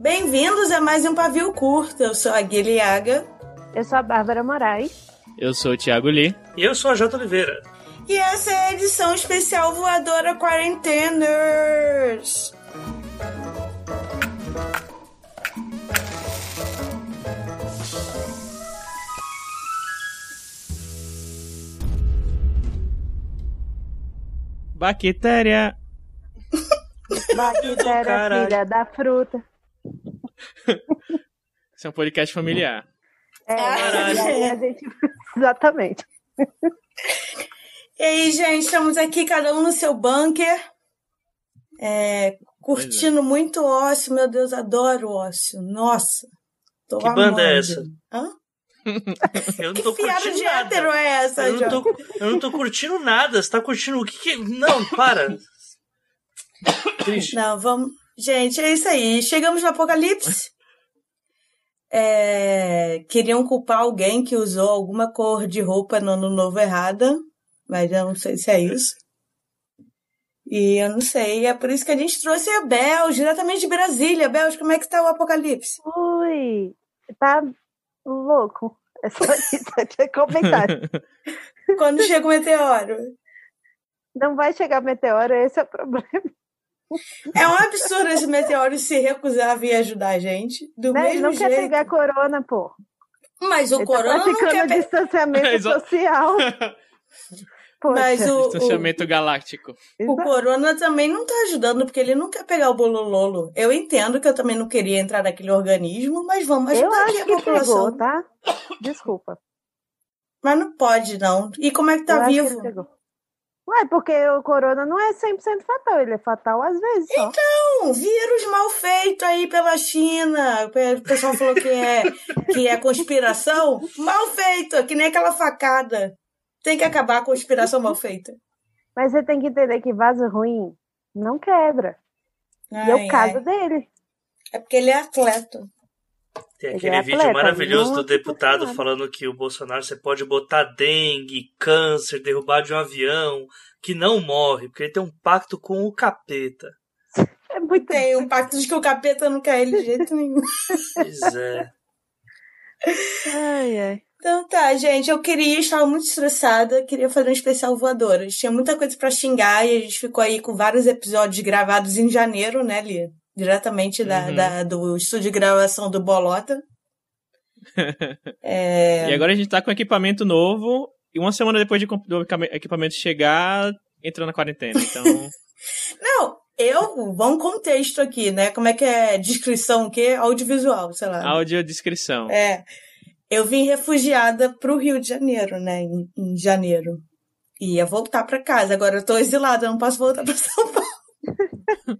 Bem-vindos a mais um Pavio Curto. Eu sou a Guilhaga. Eu sou a Bárbara Moraes. Eu sou o Thiago Lee. E eu sou a Jota Oliveira. E essa é a edição especial Voadora Quarenteners. Bactéria. Bactéria, filha da fruta. Esse é um podcast familiar. É, é, gente... exatamente. E aí, gente, estamos aqui, cada um no seu bunker. É, curtindo é. muito ócio, meu Deus, adoro ócio. Nossa. Tô que amando. banda é essa? Hã? Eu não tô que curtindo de nada. hétero é essa, eu não, tô, eu não tô curtindo nada. Você tá curtindo o que que... Não, para. Triste. Não, vamos... Gente, é isso aí. Chegamos no apocalipse. É... Queriam culpar alguém que usou alguma cor de roupa no ano novo errada, mas eu não sei se é isso. E eu não sei, é por isso que a gente trouxe a Bel, diretamente de Brasília. Bel, como é que tá o apocalipse? Ui, tá louco. É só isso, é comentário. Quando chega o meteoro? Não vai chegar meteoro, esse é o problema. É um absurdo esse meteoro se recusar a vir ajudar a gente. Do não, mesmo não jeito. quer pegar corona, pô. Mas o Ele corona tá não quer distanciamento social. Poxa. Mas o, o, Distanciamento galáctico. o corona também não tá ajudando, porque ele não quer pegar o bolololo. Eu entendo que eu também não queria entrar naquele organismo, mas vamos Eu ajudar aqui acho a população. pegou, tá? Desculpa. Mas não pode, não. E como é que Eu tá acho que vivo? Ué, porque o corona não é 100% fatal, ele é fatal às vezes só. Um vírus mal feito aí pela China. O pessoal falou que é, que é conspiração. Mal feito, que nem aquela facada. Tem que acabar a conspiração mal feita. Mas você tem que entender que vaso ruim não quebra. e é Ai, o caso ai. dele. É porque ele é atleta. Tem Ele aquele é vídeo maravilhoso do deputado falando que o Bolsonaro você pode botar dengue, câncer, derrubar de um avião, que não morre, porque ele tem um pacto com o capeta. É muito Tem um pacto de que o capeta não quer ele de jeito nenhum. Pois é. Ai, ai. Então tá, gente, eu queria, estava muito estressada, queria fazer um especial voadoras. Tinha muita coisa pra xingar e a gente ficou aí com vários episódios gravados em janeiro, né, Lia? Diretamente da, Uhum. da- do estúdio de gravação do Bolota. É, E agora a gente tá com equipamento novo. E uma semana depois de, do equipa- equipamento chegar, entrou na quarentena. Então. Não, eu, vamos contexto aqui, né? Como é que é descrição, o quê? Audiovisual, sei lá. Audiodescrição. É. Eu vim refugiada pro Rio de Janeiro, né? Em, em janeiro. E ia voltar pra casa. Agora eu tô exilada, eu não posso voltar pra São Paulo.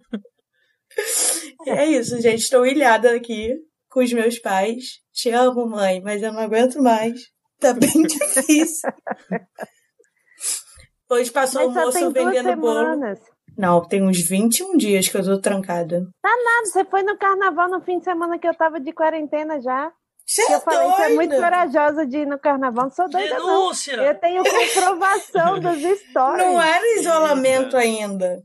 É isso, gente. Estou ilhada aqui com os meus pais. Te amo, mãe, mas eu não aguento mais. Tá bem difícil. Hoje passou o Mas só moço vendendo bolo. Não, tem uns 21 dias que eu tô trancada. Nada, você foi no carnaval no fim de semana que eu tava de quarentena já. Você Que é eu falei, você é muito doida. corajosa de ir no carnaval. Não sou doida, não. Denúncia! Eu tenho comprovação dos stories. Não era isolamento ainda.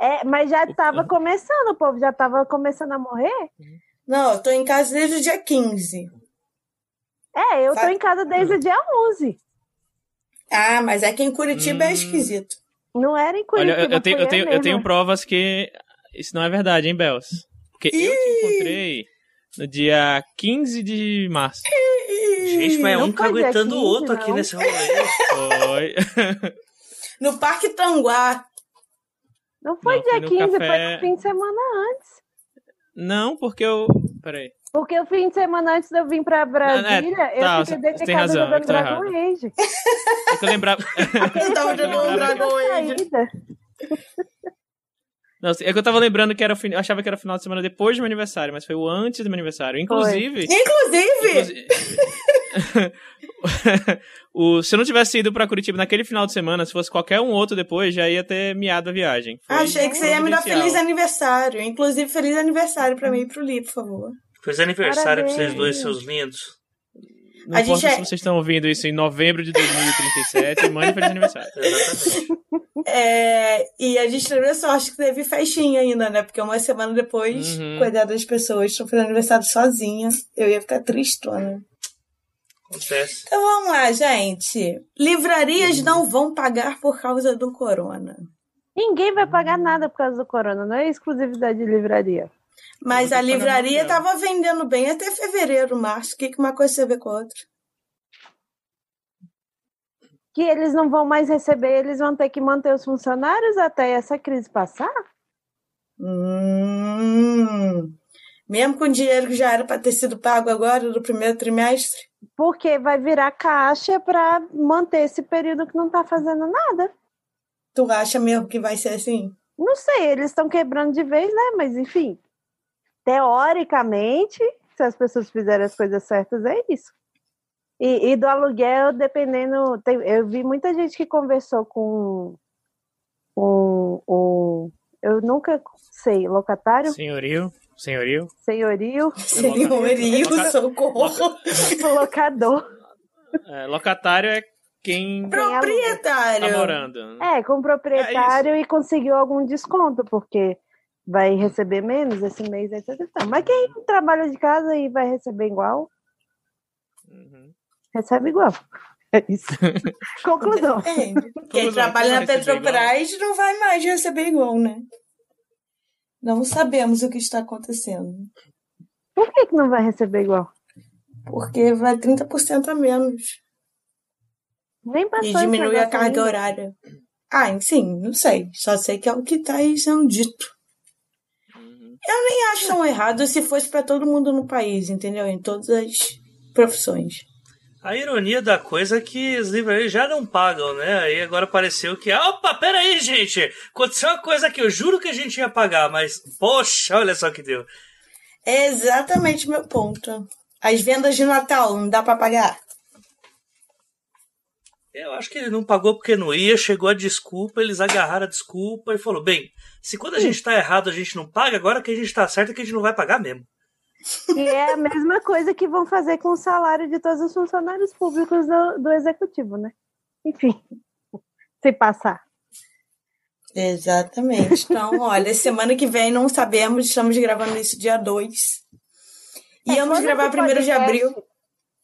É, mas já estava começando, o povo já estava começando a morrer. Não, eu tô em casa desde o dia 15. É, eu tô Sabe? em casa desde o dia 11. Ah, mas aqui em Curitiba é Hum. esquisito. Não era em Olha, Curitiba. eu, eu tenho, eu, tenho, eu tenho provas que isso não é verdade, hein, Bels? Porque eu te Ih! encontrei no dia 15 de março. Gente, mas é um caguetando o 15, outro aqui não. nesse rolê. Foi. No Parque Tanguá. Não foi Não, foi dia no 15, foi café- no fim de semana antes. não, porque eu. Peraí. Porque o fim de semana antes de eu vir pra Brasília, tá, eu fiquei dentro de casa razão, jogando eu tô Dragon errado. Age. É que eu lembrava. Eu tava jogando foi Dragon Age. Não, é que eu tava lembrando que era o fin... eu achava que era o final de semana depois do meu aniversário, mas foi o antes do meu aniversário. Inclusive. Inclusive, inclusive- o... Se eu não tivesse ido pra Curitiba naquele final de semana, se fosse qualquer um outro depois, já ia ter miado a viagem. Foi achei que você ia me dar feliz aniversário. Inclusive, feliz aniversário pra mim e pro Li, por favor. Feliz aniversário pra vocês Parabéns. dois, seus lindos. Não A importa gente é- se vocês estão ouvindo isso em novembro de 2037, mande feliz aniversário. Exatamente. É, e a gente teve a sorte que teve festinha ainda, né? Porque uma semana depois, Uhum. coitada das pessoas, estão fazendo aniversário sozinha. Eu ia ficar tristona. Acontece. Então vamos lá, gente. Livrarias não vão pagar por causa do corona. Ninguém vai pagar nada por causa do corona, não é exclusividade de livraria. Mas a livraria muito, né? tava vendendo bem até fevereiro, março. O que, que uma coisa tem a ver com a outra? Que eles não vão mais receber, eles vão ter que manter os funcionários até essa crise passar? Hum. Mesmo com o dinheiro que já era para ter sido pago agora do primeiro trimestre? Porque vai virar caixa para manter esse período que não tá fazendo nada. Tu acha mesmo que vai ser assim? Não sei, eles estão quebrando de vez, né? Mas enfim, teoricamente, se as pessoas fizerem as coisas certas, é isso. E, e do aluguel, dependendo. tem- eu vi muita gente que conversou com, com o. Eu nunca sei, locatário, Senhorio, senhorio. senhorio, Senhorio, Loca- socorro. locador. É, locatário é quem tá Proprietário. morando. É, com proprietário e conseguiu algum desconto, porque vai receber menos esse mês, etc. Mas quem trabalha de casa e vai receber igual, Uhum. recebe igual. É isso. Conclusão. Depende. Quem trabalha na Petrobras não vai mais receber igual, né? Não sabemos o que está acontecendo. Por que, que não vai receber igual? Porque vai 30% a menos. Nem passou E diminui a carga ainda. horária. Ah, sim, não sei. Só sei que é o que está aí sendo dito. Uhum. Eu nem acho tão errado se fosse para todo mundo no país, entendeu? Em todas as profissões. A ironia da coisa é que as livrarias já não pagam, né? Aí agora apareceu que, opa, peraí, gente! Aconteceu uma coisa que eu juro que a gente ia pagar, mas, poxa, olha só que deu. É exatamente meu ponto. As vendas de Natal, não dá para pagar? Eu acho que ele não pagou porque não ia, chegou a desculpa, eles agarraram a desculpa e falou: bem, se quando a gente tá errado a gente não paga, agora que a gente tá certo é que a gente não vai pagar mesmo. E é a mesma coisa que vão fazer com o salário de todos os funcionários públicos do, do executivo, né? Enfim, se passar. Exatamente. Então, olha, semana que vem não sabemos, estamos gravando isso dia 2. É, Íamos quando gravar primeiro de podcast- abril.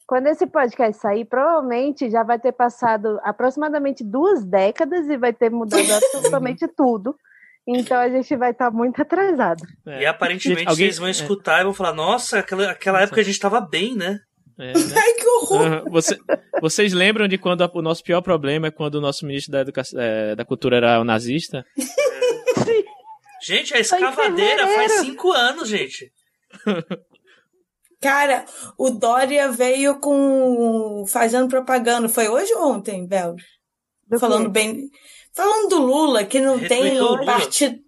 Quando esse podcast sair, provavelmente já vai ter passado aproximadamente duas décadas e vai ter mudado absolutamente tudo. Então a gente vai estar muito atrasado. É. E aparentemente Gente, alguém- vocês vão escutar e vão falar: nossa, aquela, aquela época a gente tava bem, né? É, né? Ai, que horror! Aham. Você- vocês lembram de quando a- o nosso pior problema é quando o nosso ministro da, educação, é, da Cultura era o nazista? Gente, a escavadeira faz cinco anos, gente. Cara, o Dória veio com. fazendo propaganda. Foi hoje ou ontem, Bel? Do Falando quê? bem. Falando do Lula, que não tem Retweetou partido.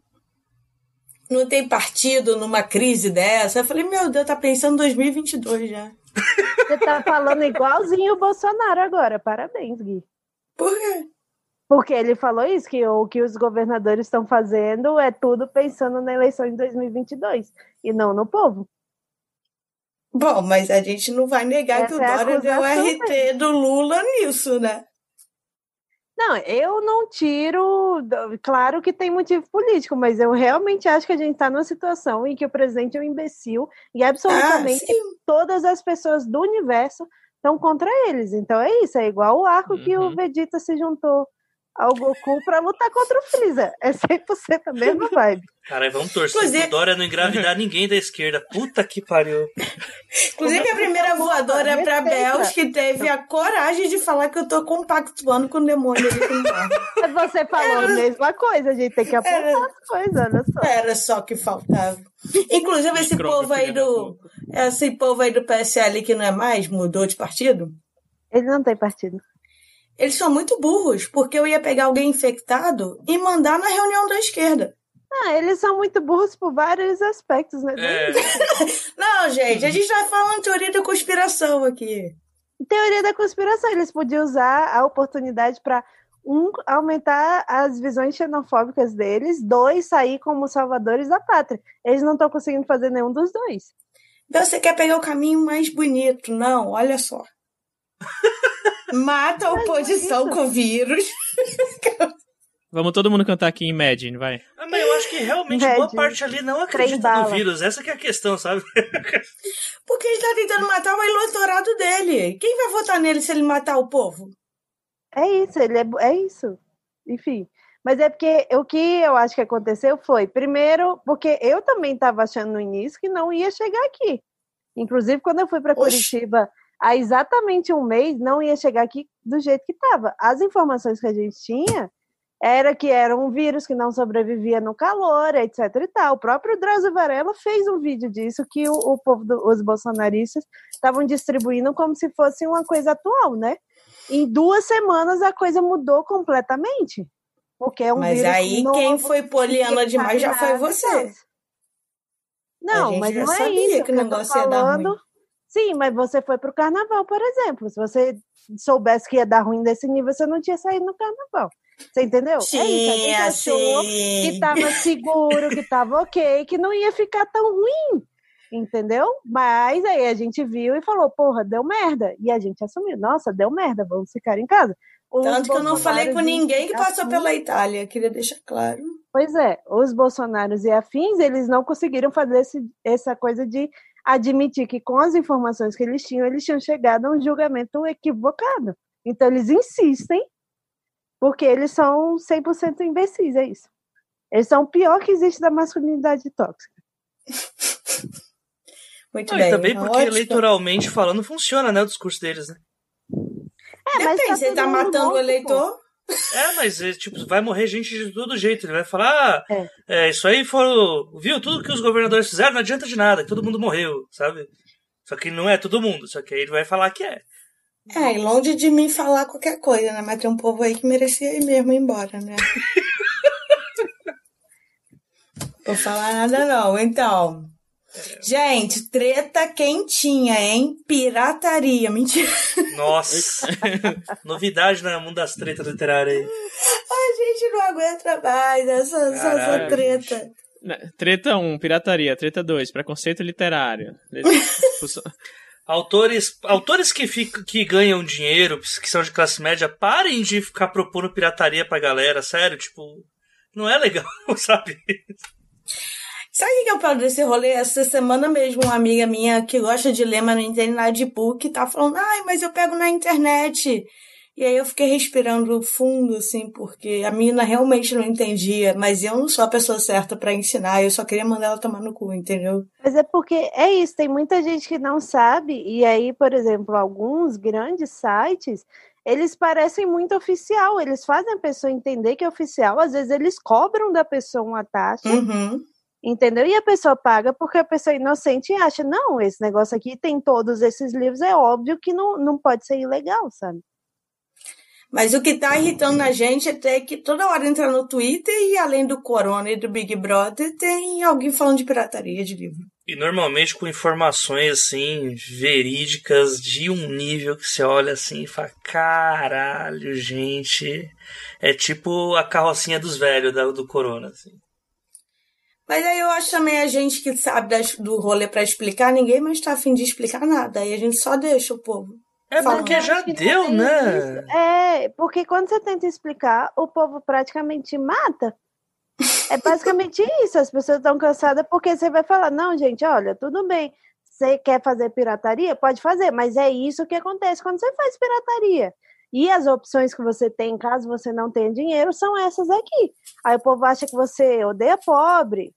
Não tem partido numa crise dessa. Eu falei, meu Deus, tá pensando em 2022 já. Você tá falando igualzinho o Bolsonaro agora. Parabéns, Gui. Por quê? Porque ele falou isso, que o que os governadores estão fazendo é tudo pensando na eleição de 2022 e não no povo. Bom, mas a gente não vai negar que o Essa é a Dória deu acusação RT do Lula nisso, né? Não, eu não tiro. Claro que tem motivo político, mas eu realmente acho que a gente está numa situação em que o presidente é um imbecil e Ah, absolutamente sim. todas as pessoas do universo estão contra eles. Então é isso, é igual o arco que o Uhum. Vegeta se juntou ao Goku pra lutar contra o Freeza. É 100% a mesma vibe. Caralho, vamos torcer Inclusive- pro Dória não engravidar ninguém da esquerda. Puta que pariu. Inclusive, a primeira voadora é pra. Bels, que teve a coragem de falar que eu tô compactuando com o demônio ali com você falou a mesma coisa, a gente tem que apontar Era- as coisas, olha só. Era só que faltava. Inclusive, esse Escroto, povo aí do. Esse povo aí do PSL que não é mais, mudou de partido. Ele não tem partido. Eles são muito burros, porque eu ia pegar alguém infectado e mandar na reunião da esquerda. Ah, eles são muito burros por vários aspectos, né? É, Não, gente, a gente tá falando teoria da conspiração aqui. Teoria da conspiração, eles podiam usar a oportunidade para um aumentar as visões xenofóbicas deles, dois sair como salvadores da pátria. Eles não estão conseguindo fazer nenhum dos dois. Então você quer pegar o caminho mais bonito. Não, olha só. Mata a oposição com o vírus. Vamos todo mundo cantar aqui Imagine, vai. Ah, mas eu acho que realmente Red, boa parte ali não acredita no vírus. Essa que é a questão, sabe? Porque ele tá tentando matar o eleitorado dele. Quem vai votar nele se ele matar o povo? É isso, ele é, é isso. Enfim. Mas é porque o que eu acho que aconteceu foi, primeiro, porque eu também estava achando no início que não ia chegar aqui. Inclusive, quando eu fui para Oxi. Curitiba há exatamente um mês, não ia chegar aqui do jeito que estava. As informações que a gente tinha era que era um vírus que não sobrevivia no calor, etc e tal. O próprio Drauzio Varela fez um vídeo disso que o, o povo, do- os bolsonaristas estavam distribuindo como se fosse uma coisa atual, né? Em duas semanas a coisa mudou completamente. Porque é um Mas vírus aí novo, quem foi poliana que demais já foi você. Não, mas não é isso que o eu tô negócio dar falando. ruim. Sim, mas você foi pro carnaval, por exemplo. Se você soubesse que ia dar ruim desse nível, você não tinha saído no carnaval. Você entendeu? é isso. A gente achou que sim. estava seguro, que estava ok, que não ia ficar tão ruim. Entendeu? Mas aí a gente viu e falou, porra, deu merda. E a gente assumiu, nossa, deu merda, vamos ficar em casa. Os Tanto que eu não falei com ninguém que passou pela Itália. Queria deixar claro. Pois é, os bolsonaros e afins, eles não conseguiram fazer esse, essa coisa de admitir que com as informações que eles tinham, eles tinham chegado a um julgamento equivocado. Então eles insistem, porque eles são 100% imbecis, é isso. Eles são o pior que existe da masculinidade tóxica. Muito Não, bem. e também porque ótimo. eleitoralmente falando funciona, né? O discurso deles, né? É, mas Depende, você tá matando o eleitor. É, mas é, tipo, vai morrer gente de todo jeito. Ele vai falar, ah, É. é, isso aí foram. Viu? Tudo que os governadores fizeram não adianta de nada, que todo mundo morreu, sabe? Só que não é todo mundo, só que aí ele vai falar que é. É, e longe de mim falar qualquer coisa, né? Mas tem um povo aí que merecia ir mesmo embora, né? Vou falar nada não. Então, gente, treta quentinha, hein? Pirataria, mentira. Nossa! Novidade no mundo das tretas literárias aí. A gente não aguenta mais essa, essa, treta. Né, Treta 1, pirataria. Treta 2, preconceito literário. Autores, autores que, ficam, que ganham dinheiro, que são de classe média, parem de ficar propondo pirataria pra galera, sério, tipo, não é legal, sabe? Sabe o que é o pior desse rolê? Essa semana mesmo, uma amiga minha que gosta de ler, mas não entende nada de book, tá falando, ai, mas eu pego na internet. E aí eu fiquei respirando fundo, assim, porque a menina realmente não entendia, mas eu não sou a pessoa certa pra ensinar, eu só queria mandar ela tomar no cu, entendeu? Mas é porque é isso, tem muita gente que não sabe, e aí, por exemplo, alguns grandes sites, eles parecem muito oficial, eles fazem a pessoa entender que é oficial, às vezes eles cobram da pessoa uma taxa, Uhum. Entendeu? E a pessoa paga porque a pessoa é inocente e acha, não, esse negócio aqui tem todos esses livros, é óbvio que não, não pode ser ilegal, sabe? Mas o que tá irritando a gente é ter que toda hora entrar no Twitter e além do Corona e do Big Brother, tem alguém falando de pirataria de livro. E normalmente com informações assim, verídicas, de um nível que você olha assim e fala: caralho, gente. É tipo a carrocinha dos velhos da- do Corona. Assim. Mas aí eu acho também a gente que sabe das- do rolê pra explicar, ninguém mais tá afim de explicar nada. Aí a gente só deixa o povo. É Fala. porque já deu, né? isso. É, porque quando você tenta explicar, o povo praticamente mata. É basicamente isso. As pessoas estão cansadas porque você vai falar: não, gente, olha, tudo bem. Você quer fazer pirataria? Pode fazer, mas é isso que acontece quando você faz pirataria. E as opções que você tem, caso você não tenha dinheiro, são essas aqui. Aí o povo acha que você odeia pobre,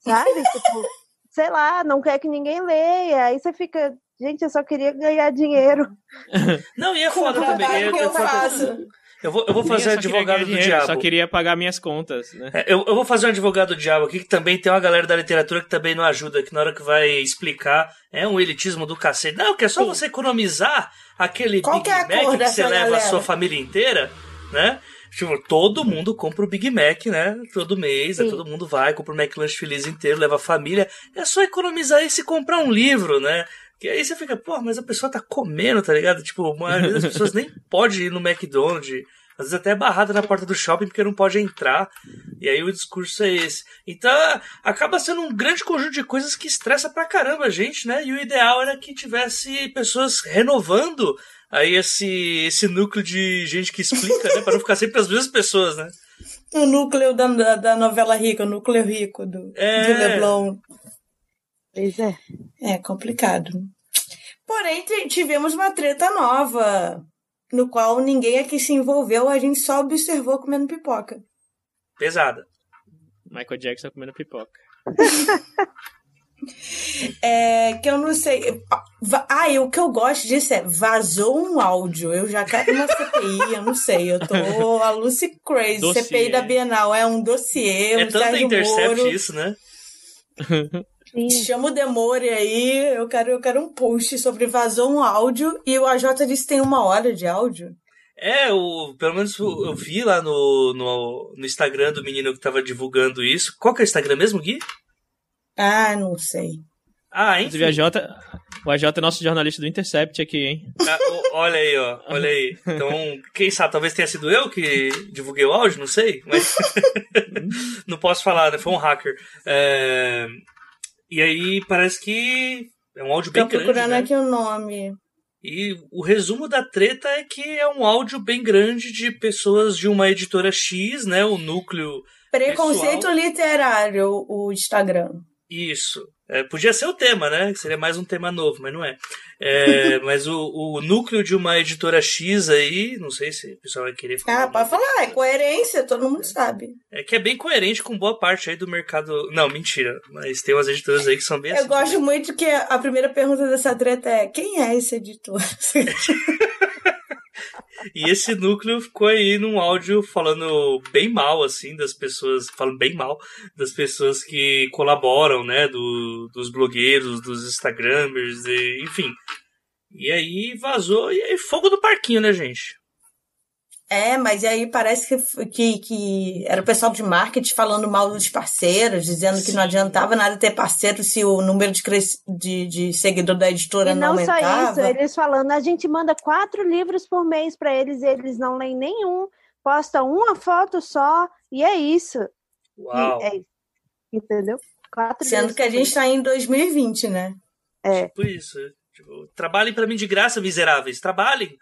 sabe? tipo, sei lá, não quer que ninguém leia. Aí você fica, gente, eu só queria ganhar dinheiro. Não, e é foda também. que eu, eu, faço. Eu vou, eu vou fazer advogado do dinheiro, diabo. Só queria pagar minhas contas, né? É, eu, eu vou fazer um advogado do diabo aqui, que também tem uma galera da literatura que também não ajuda, que na hora que vai explicar é um elitismo do cacete. Não, que é só Sim. você economizar aquele Qual Big que é a Mac que você leva a galera? sua família inteira, né? Tipo, todo mundo compra o Big Mac, né? Todo mês, né? Todo mundo vai, compra o McLanche feliz inteiro, leva a família. É só economizar isso e comprar um livro, né? Que aí você fica, pô, mas a pessoa tá comendo, tá ligado? Tipo, a maioria das pessoas nem pode ir no McDonald's. Às vezes até é barrada na porta do shopping porque não pode entrar. E aí o discurso é esse. Então acaba sendo um grande conjunto de coisas que estressa pra caramba a gente, né? E o ideal era que tivesse pessoas renovando aí esse, esse núcleo de gente que explica, né? Pra não ficar sempre as mesmas pessoas, né? O núcleo da, da, da novela rica, o núcleo rico do, É. do Leblon. Pois é. É complicado. Porém, tivemos uma treta nova, no qual ninguém aqui se envolveu, a gente só observou comendo pipoca. Pesada. Michael Jackson comendo pipoca. É, que eu não sei. Ah, e o que eu gosto disso é vazou um áudio. Eu já quero uma CPI, eu não sei. Eu tô a Lucy Crazy. Dossiê. CPI da Bienal é um dossiê, um é tanta Sérgio intercept Moro. isso, né? Sim. Chama o Demore aí, eu quero, eu quero um post sobre vazou um áudio e o AJ disse que tem uma hora de áudio. É, o, pelo menos o- eu vi lá no, no, no Instagram do menino que tava divulgando isso. Qual que é o Instagram mesmo, Gui? Ah, não sei. Ah, hein? Inclusive, a Jota, o AJ é nosso jornalista do Intercept aqui, hein? Ah, olha aí, ó. Olha aí. Então, quem sabe, talvez tenha sido eu que divulguei o áudio, não sei. Mas não posso falar, né? Foi um hacker. É, E aí parece que é um áudio bem Tô grande. procurando né? aqui o nome. E o resumo da treta é que é um áudio bem grande de pessoas de uma editora X, né? O núcleo. Preconceito Pessoal. literário, o Instagram. Isso. É, podia ser o tema, né? Que seria mais um tema novo, mas não é. É, mas o, o núcleo de uma editora X aí, não sei se o pessoal vai querer falar. Ah, pode falar, é coerência, todo mundo sabe. É que é bem coerente com boa parte aí do mercado. Não, mentira. Mas tem umas editoras aí que são bem Eu assim. gosto muito que a primeira pergunta dessa treta é: quem é esse editor? E esse núcleo ficou aí num áudio falando bem mal, assim, das pessoas, falando bem mal das pessoas que colaboram, né, do, dos blogueiros, dos instagramers, e, enfim. E aí vazou, e aí fogo do parquinho, né, gente? É, mas aí parece que, que, que era o pessoal de marketing falando mal dos parceiros, dizendo que não Sim. adiantava nada ter parceiro se o número de, cres... de, de seguidor da editora E não, não só aumentava. isso, eles falando, a gente manda quatro livros por mês para eles e eles não leem nenhum, posta uma foto só, e é isso. E Uau. é isso. Entendeu? Quatro Sendo que a gente está em 2020, né? É. Tipo isso. Tipo, trabalhem pra mim de graça, miseráveis. Trabalhem.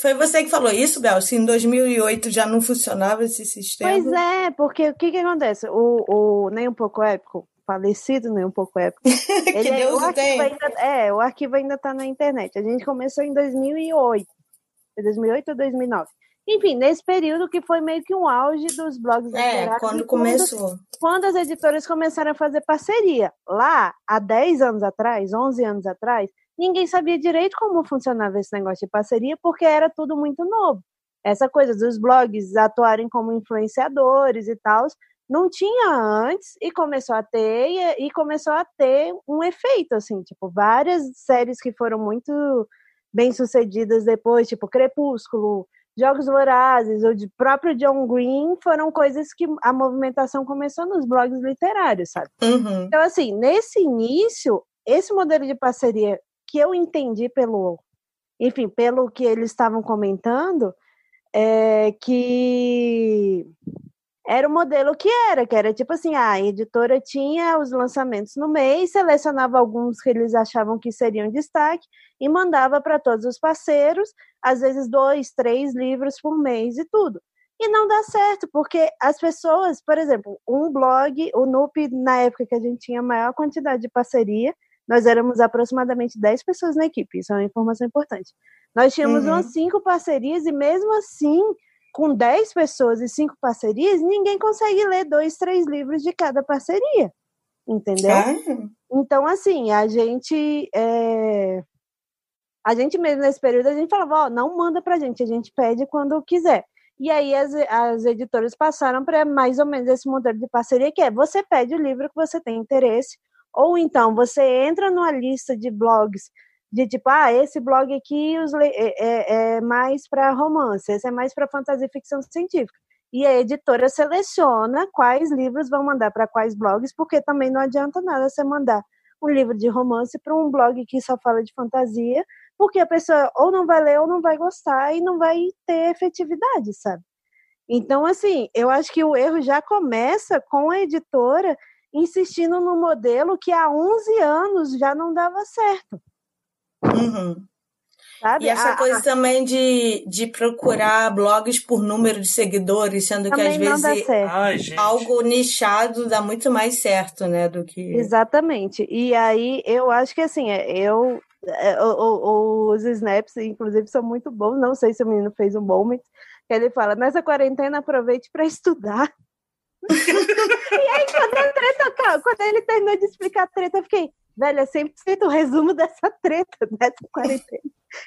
Foi você que falou isso, Bel? Se em 2008 já não funcionava esse sistema. Pois é, porque o que que acontece? O, o Nem Um Pouco Épico, falecido Nem Um Pouco Épico, que é- Deus o o arquivo ainda, é, o arquivo ainda tá na internet. A gente começou em 2008. Foi 2008 ou 2009? Enfim, nesse período que foi meio que um auge dos blogs É, quando e começou. quando as editoras começaram a fazer parceria. Lá, há 10 anos atrás, 11 anos atrás, ninguém sabia direito como funcionava esse negócio de parceria, porque era tudo muito novo. Essa coisa dos blogs atuarem como influenciadores e tal, não tinha antes e começou a ter e, começou a ter um efeito assim, tipo, várias séries que foram muito bem sucedidas depois, tipo Crepúsculo, Jogos Vorazes, ou de próprio John Green, foram coisas que a movimentação começou nos blogs literários, sabe? Uhum. Então, assim, nesse início, esse modelo de parceria que eu entendi pelo, enfim, pelo que eles estavam comentando, é que era o modelo que era, que era tipo assim, a editora tinha os lançamentos no mês, selecionava alguns que eles achavam que seriam destaque e mandava para todos os parceiros, às vezes dois, três livros por mês e tudo. E não dá certo, porque as pessoas, por exemplo, um blog, o NUP, na época que a gente tinha a maior quantidade de parceria, nós éramos aproximadamente 10 pessoas na equipe, isso é uma informação importante. Nós tínhamos uhum. umas cinco parcerias e mesmo assim, com 10 pessoas e cinco parcerias, ninguém consegue ler dois, três livros de cada parceria, entendeu? Então, assim, a gente... É... A gente mesmo, nesse período, a gente falava, ó, oh, não manda pra gente, a gente pede quando quiser. E aí as, as editoras passaram para mais ou menos esse modelo de parceria, que é você pede o livro que você tem interesse, ou então você entra numa lista de blogs de tipo, ah, esse blog aqui é, é, é mais para romance, esse é mais para fantasia e ficção científica. E a editora seleciona quais livros vão mandar para quais blogs, porque também não adianta nada você mandar um livro de romance para um blog que só fala de fantasia, porque a pessoa ou não vai ler ou não vai gostar e não vai ter efetividade, sabe? Então, assim, eu acho que o erro já começa com a editora insistindo no modelo que há 11 anos já não dava certo. Uhum. Sabe? E essa a, coisa a... também de, de procurar blogs por número de seguidores, sendo também que às vezes Ai, algo nichado dá muito mais certo, né, do que... Exatamente. E aí, eu acho que assim, é, eu é, os snaps, inclusive, são muito bons. Não sei se o menino fez um moment. Ele fala: nessa quarentena, aproveite para estudar. E aí, quando, a treta, quando ele terminou de explicar a treta, eu fiquei: velho, é 100% o resumo dessa treta, dessa quarentena.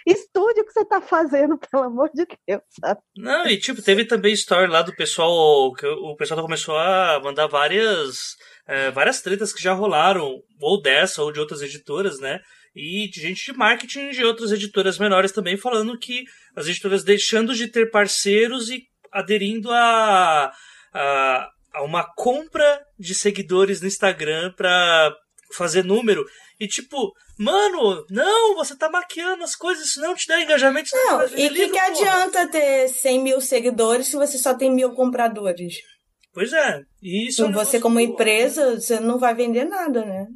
Estude o que você tá fazendo, pelo amor de Deus, sabe? Não, e tipo, teve também story lá do pessoal, que o pessoal começou a mandar várias, é, várias tretas que já rolaram, ou dessa, ou de outras editoras, né? e de gente de marketing de outras editoras menores também falando que as editoras deixando de ter parceiros e aderindo a, a uma compra de seguidores no Instagram para fazer número. E tipo, mano, não, você tá maquiando as coisas, isso não te dá engajamento. Não, e o que, que adianta ter 100 mil seguidores se você só tem mil compradores? Pois é. E isso é você, como empresa, você não vai vender nada, né?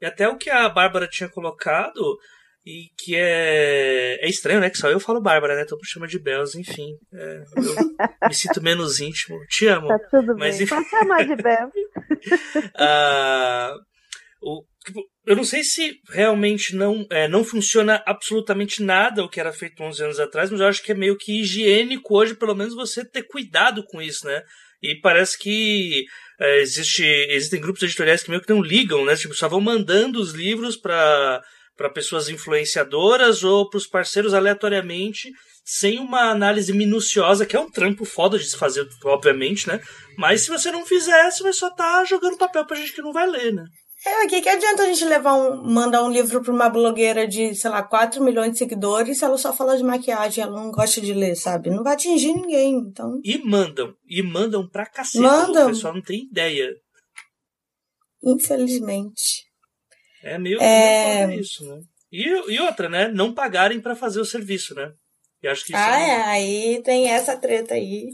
E até o que a Bárbara tinha colocado, e que é, é estranho, né? Que só eu falo Bárbara, né? Todo mundo chama de Bells, enfim. É, eu me sinto menos íntimo. Te amo. Tá tudo mas, bem. Enfim... Pode chamar de Bells. ah, o, tipo, eu não sei se realmente não, é, não funciona absolutamente nada o que era feito 11 anos atrás, mas eu acho que é meio que higiênico hoje, pelo menos, você ter cuidado com isso, né? E parece que é, existe, existem grupos editoriais que meio que não ligam, né? Tipo, só vão mandando os livros para para pessoas influenciadoras ou para os parceiros aleatoriamente, sem uma análise minuciosa, que é um trampo foda de se fazer, obviamente, né? Mas se você não fizer, você vai só estar tá jogando papel pra gente que não vai ler, né? É, o que, que adianta a gente levar um, mandar um livro para uma blogueira de, sei lá, 4 milhões de seguidores se ela só fala de maquiagem, ela não gosta de ler, sabe? Não vai atingir ninguém, então. E mandam, e mandam pra cacete. Mandam. O pessoal não tem ideia. Infelizmente. É meio, é... meio isso, né? E, e outra, né? Não pagarem para fazer o serviço, né? E acho que isso ah, é, é aí tem essa treta aí.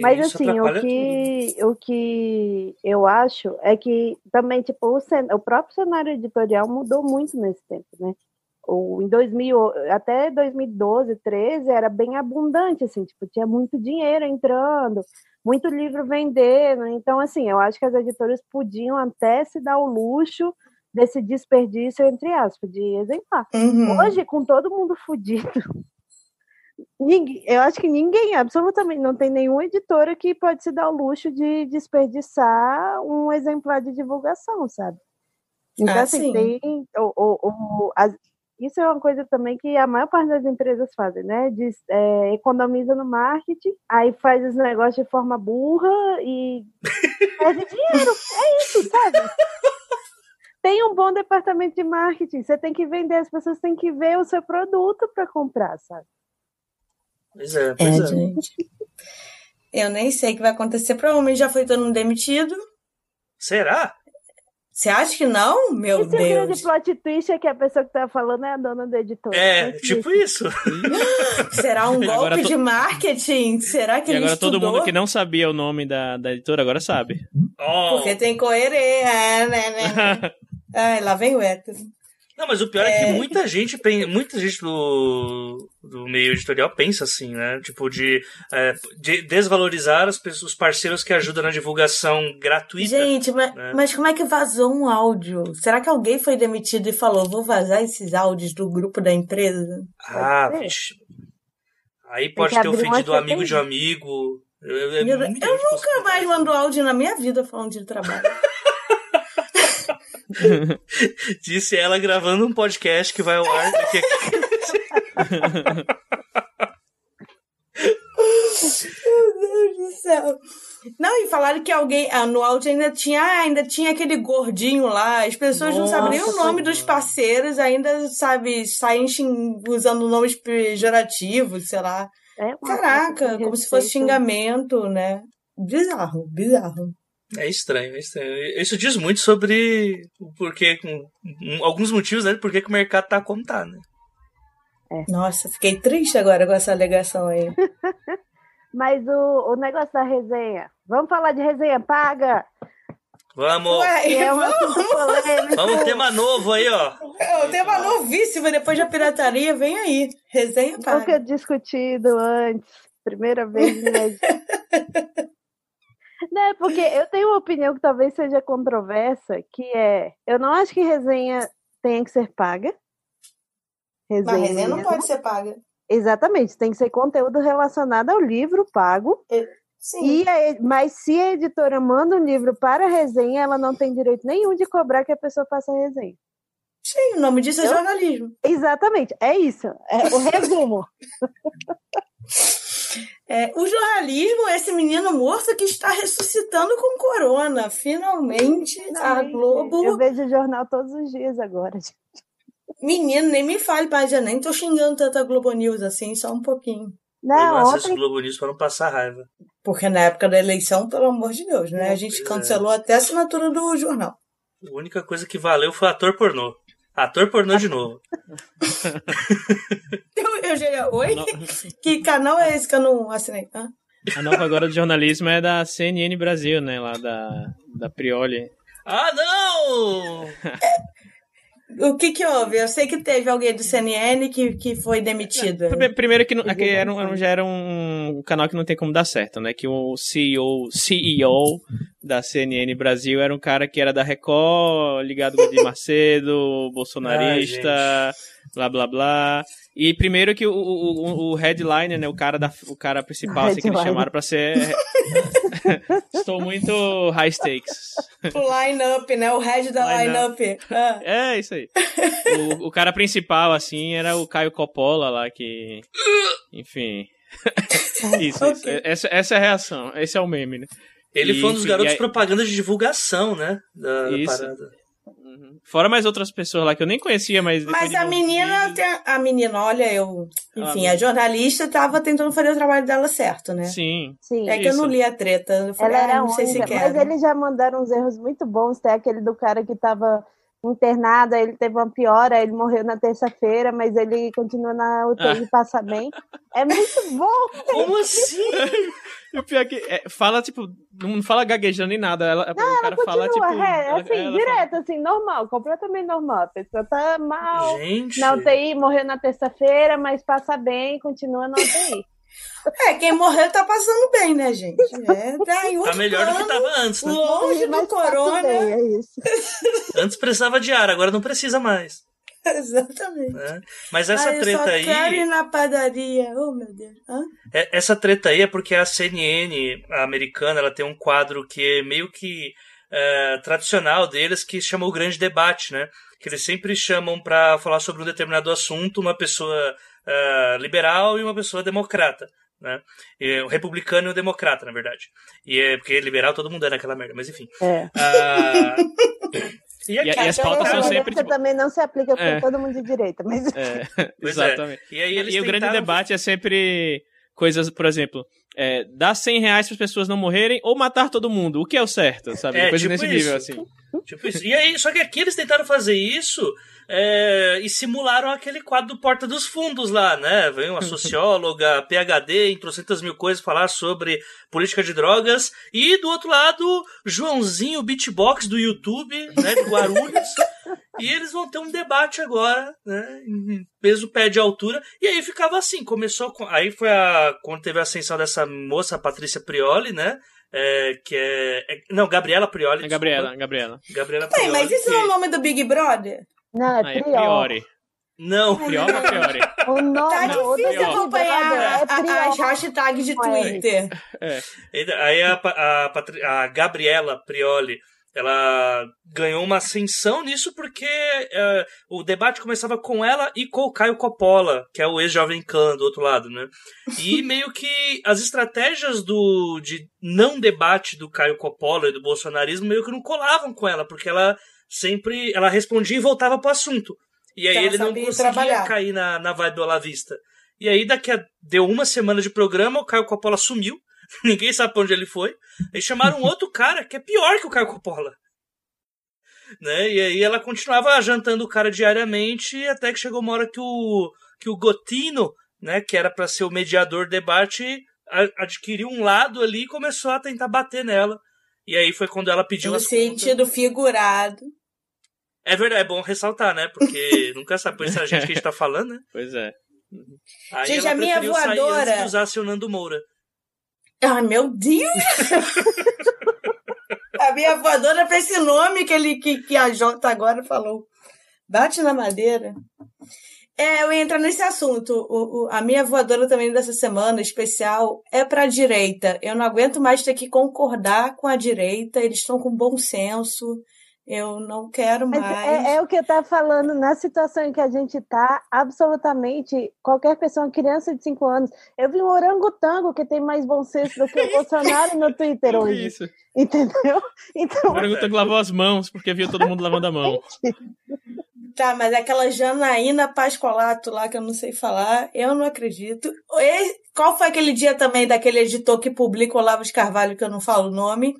Mas assim, o que, o que eu acho é que também, tipo, o, cen... o próprio cenário editorial mudou muito nesse tempo, né? O, em 2000, até 2012, 13, era bem abundante, assim, tipo, tinha muito dinheiro entrando, muito livro vendendo. Então, assim, eu acho que as editoras podiam até se dar o luxo desse desperdício, entre aspas, de exemplar. Uhum. Hoje, com todo mundo fudido, Ninguém, eu acho que ninguém, absolutamente, não tem nenhuma editora que pode se dar o luxo de desperdiçar um exemplar de divulgação, sabe? Então, ah, assim, sim. tem. O, o, o, as, isso é uma coisa também que a maior parte das empresas fazem, né? Diz, é, economiza no marketing, aí faz os negócios de forma burra e perde dinheiro. É isso, sabe? Tem um bom departamento de marketing, você tem que vender, as pessoas têm que ver o seu produto para comprar, sabe? Pois é, pois é. é. Gente. Eu nem sei o que vai acontecer. Provavelmente já foi todo mundo demitido. Será? Você acha que não? Meu Esse Deus. O grande plot twist é que a pessoa que tá falando é a dona do editor. É, tipo isso. Será um golpe to... de marketing? Será que e ele agora estudou? todo mundo que não sabia o nome da, da editora agora sabe. Oh. Porque tem coerência, é, né, né, né. Ai, lá vem o hétero. Não, mas o pior é, é que muita gente, muita gente do, do meio editorial pensa assim, né? Tipo, de, é, de desvalorizar as pessoas, os parceiros que ajudam na divulgação gratuita. Gente, mas, né? mas como é que vazou um áudio? Será que alguém foi demitido e falou, vou vazar esses áudios do grupo da empresa? Ah, vixe. Aí pode ter ofendido o amigo de um amigo. É, eu, eu nunca mais mando áudio na minha vida falando de trabalho. Disse ela gravando um podcast que vai ao ar daqui Meu Deus do céu. Não, e falaram que alguém ah, no áudio ainda tinha, ah, ainda tinha aquele gordinho lá. As pessoas Nossa, não sabiam o nome dos parceiros, ainda, sabe, saem usando nomes pejorativos, sei lá. É Caraca, como se fosse xingamento, né? Bizarro, bizarro. É estranho, é estranho. Isso diz muito sobre o porquê, com, alguns motivos, né? Por que o mercado tá como tá, né? É. Nossa, fiquei triste agora com essa alegação aí. Mas o, o negócio da resenha. Vamos falar de resenha paga? Vamos! Ué, é um vamos. vamos, tema novo aí, ó. É um tema novíssimo, depois da pirataria, vem aí. Resenha paga. Nunca discutido antes. Primeira vez Não, porque eu tenho uma opinião que talvez seja controversa, que é, eu não acho que resenha tenha que ser paga. Resenha Mas resenha não pode ser paga. Exatamente, tem que ser conteúdo relacionado ao livro pago. Sim. E a, mas se a editora manda um livro para resenha, ela não tem direito nenhum de cobrar que a pessoa faça a resenha. Sim, o nome disso é jornalismo. Exatamente, é isso. É o resumo. É, o jornalismo, esse menino morto que está ressuscitando com corona. Finalmente, a Globo. Eu vejo o jornal todos os dias agora. Menino, nem me fale, pai, já nem tô xingando tanta Globo News assim, só um pouquinho. Não, eu não ontem... Globo News para não passar raiva. Porque na época da eleição, pelo amor de Deus, né? A gente cancelou é. até a assinatura do jornal. A única coisa que valeu foi ator pornô. Ator pornô de novo. eu, eu já... Oi? Que canal é esse que eu não assinei? Hã? A nova agora de jornalismo é da CNN Brasil, né? Lá da, da Prioli. Ah, não! É, o que que houve? Eu sei que teve alguém do CNN que, que foi demitido. Primeiro que, que era um, já era um canal que não tem como dar certo, né? Que o CEO, CEO da CNN Brasil era um cara que era da Record, ligado com o Di Macedo, bolsonarista, Ai, blá blá blá. E primeiro que o, o, o headliner, né, o cara, da, o cara principal, assim, que eles chamaram pra ser... Estou muito high stakes. O line-up, né, o head da line-up. Line ah. É, isso aí. O, o cara principal, assim, era o Caio Coppola lá, que... Enfim... isso, okay. isso. Essa, essa é a reação, esse é o meme, né? Ele e, foi um dos garotos aí... propaganda de divulgação, né, da, da parada. Uhum. Fora mais outras pessoas lá que eu nem conhecia, mas. Mas a menina, tem, a menina, olha, eu. Enfim, ah, a jornalista tava tentando fazer o trabalho dela certo, né? Sim. Sim. É que eu não li a treta. Eu falei, Ela ah, era não sei única, se quer. Mas eles já mandaram uns erros muito bons. Tem aquele do cara que tava internado, aí ele teve uma piora, ele morreu na terça-feira, mas ele continua na UTI e ah. passa bem. É muito bom! Como assim? o pior é que é, fala, tipo, não fala gaguejando nem nada. Ela, não, o cara fala, tipo. É, assim, ela direto, fala... assim, normal, completamente normal. A pessoa tá mal Gente. na UTI, morreu na terça-feira, mas passa bem, continua na UTI. É, quem morreu tá passando bem, né, gente? É, tá, em tá melhor plano, do que tava antes, né? Longe do corona. Bem, é isso. Antes precisava de ar, agora não precisa mais. Exatamente. É. Mas essa Ai, treta aí. Quero ir na padaria. Oh, meu Deus. Hã? É, essa treta aí é porque a CNN a americana ela tem um quadro que é meio que é, tradicional deles que chama o Grande Debate, né? Que eles sempre chamam para falar sobre um determinado assunto uma pessoa uh, liberal e uma pessoa democrata. Né? E, o republicano e o democrata, na verdade. E é porque liberal todo mundo é naquela merda, mas enfim. É. Uh, E, e, e, as pautas são sempre. Tipo... também não se aplica com é. todo mundo de direita, mas. É, é. exatamente. É. E, aí eles e tentaram... o grande debate é sempre coisas, por exemplo, é, dar 100 reais para as pessoas não morrerem ou matar todo mundo. O que é o certo, sabe? É, Coisa tipo nesse isso. nível, assim. Tipo isso. E aí, só que aqui eles tentaram fazer isso é, e simularam aquele quadro do Porta dos Fundos lá, né? Vem uma socióloga, PhD, em trocentas mil coisas falar sobre política de drogas. E do outro lado, Joãozinho Beatbox do YouTube, né? De Guarulhos. E eles vão ter um debate agora, né? Peso pé de altura. E aí ficava assim, começou com. Aí foi a. Quando teve a ascensão dessa moça, a Patrícia Prioli, né? É, que é, é, Não, Gabriela Prioli. É Gabriela, Gabriela. Gabriela Prioli. mas isso que... é o nome do Big Brother? Não, é, ah, é Priori. Não. Priori ou Priori? O nome tá difícil acompanhar é as hashtags de Twitter. É. Aí a, a, a Gabriela Prioli ela ganhou uma ascensão nisso porque uh, o debate começava com ela e com o Caio Coppola, que é o ex-jovem Khan do outro lado, né? E meio que as estratégias do de não debate do Caio Coppola e do bolsonarismo meio que não colavam com ela, porque ela sempre ela respondia e voltava pro assunto. E aí ele não conseguia trabalhar. cair na, na vibe do Alavista. E aí daqui a deu uma semana de programa, o Caio Coppola sumiu. Ninguém sabe pra onde ele foi. Eles chamaram um outro cara que é pior que o Caio Coppola. Né? E aí ela continuava jantando o cara diariamente, até que chegou uma hora que o, que o Gotino, né, que era para ser o mediador do debate, adquiriu um lado ali e começou a tentar bater nela. E aí foi quando ela pediu no sentido contas. figurado. É verdade, é bom ressaltar, né? Porque nunca sabe por isso a gente que a gente tá falando, né? Pois é. Aí gente, a minha voadora. Sair antes de usar o Nando Moura. Ai, meu Deus! a minha voadora pra esse nome que, ele, que, que a Jota agora falou. Bate na madeira. É, eu ia entrar nesse assunto. O, o, a minha voadora também dessa semana, especial, é para a direita. Eu não aguento mais ter que concordar com a direita. Eles estão com bom senso. Eu não quero mais. É, é, o que eu estava falando, na situação em que a gente está, absolutamente qualquer pessoa, criança de 5 anos. Eu vi um orangotango que tem mais bom senso do que o Bolsonaro no Twitter hoje. Isso. Entendeu? Então... O orangotango lavou as mãos, porque viu todo mundo lavando a mão. Tá, mas aquela Janaína Pascolato lá, que eu não sei falar, eu não acredito. Qual foi aquele dia também daquele editor que publica Olavo de Carvalho, que eu não falo o nome?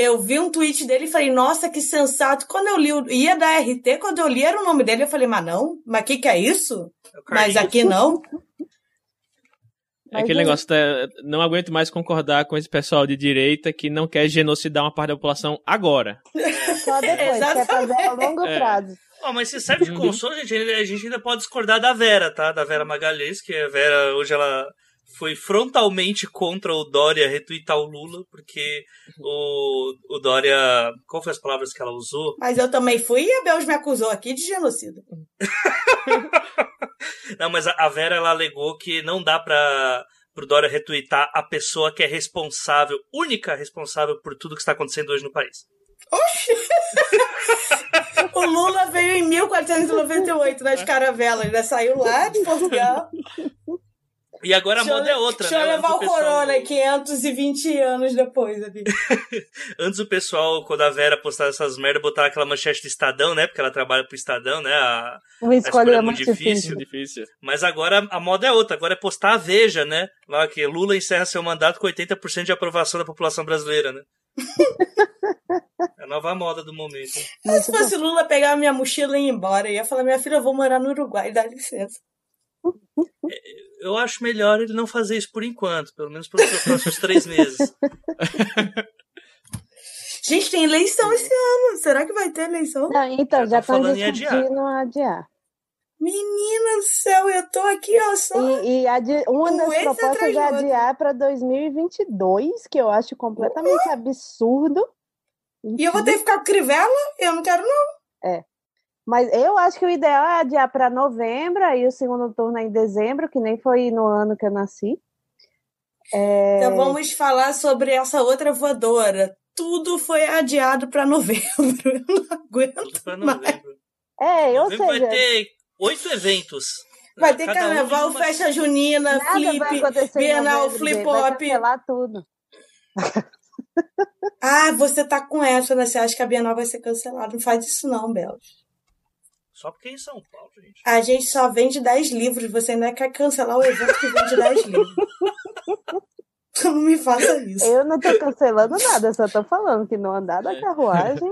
Eu vi um tweet dele e falei, nossa, que sensato. Quando eu li, ia da RT, quando eu li era o nome dele, eu falei, mas não, mas o que, que é isso? É mas aqui não. É aquele negócio, tá, não aguento mais concordar com esse pessoal de direita que não quer genocidar uma parte da população agora. Só depois, quer fazer a longo é. prazo. Oh, mas se serve de consolo, gente, a gente ainda pode discordar da Vera, tá? Da Vera Magalhães, que a Vera, hoje ela foi frontalmente contra o Dória retweetar o Lula, porque o, o Dória. Qual foi as palavras que ela usou? Mas eu também fui e a Beus me acusou aqui de genocida. não, mas a Vera ela alegou que não dá pra pro Dória retweetar a pessoa que é responsável, única responsável por tudo que está acontecendo hoje no país. Oxi! o Lula veio em 1498 nas caravelas, né? Saiu lá de Portugal. E agora a moda é outra, deixa né? Deixa eu levar o, pessoal... Corona 520 anos depois, ali. Antes o pessoal, quando a Vera postava essas merdas, botava aquela manchete do Estadão, né? Porque ela trabalha pro Estadão, né? A, Uma escolha, é muito difícil. difícil. Mas agora a moda é outra. Agora é postar a Veja, né? Lá que Lula encerra seu mandato com 80% de aprovação da população brasileira, né? é a nova moda do momento. Mas se fosse Lula pegar minha mochila e ir embora, ia falar, minha filha, eu vou morar no Uruguai, dá licença. Eu acho melhor ele não fazer isso por enquanto, pelo menos pelos próximos três meses. Gente, tem eleição esse ano. Será que vai ter eleição? Não, então, já estão discutindo adiar. Menina do céu, eu tô aqui, ó, só. E, e adi... uma das propostas é adiar para 2022, que eu acho completamente uh! absurdo. E eu vou ter que ficar com crivela? Eu não quero, não. É. Mas eu acho que o ideal é adiar para novembro, aí o segundo turno é em dezembro, que nem foi no ano que eu nasci. É... Então vamos falar sobre essa outra voadora. Tudo foi adiado para novembro. Eu não aguento pra novembro. É, eu sei. Vai ter oito eventos. Vai ter Cada carnaval, um festa junina, Nada flip, Bienal, flip pop. Vai tudo. ah, você tá com essa, né? Você acha que a Bienal vai ser cancelada? Não faz isso não, Belos. Só porque é em São Paulo, gente. A gente só vende 10 livros, você ainda quer cancelar o evento que vende 10 livros. tu não me faça isso. Eu não tô cancelando nada, só tô falando que não andar da carruagem.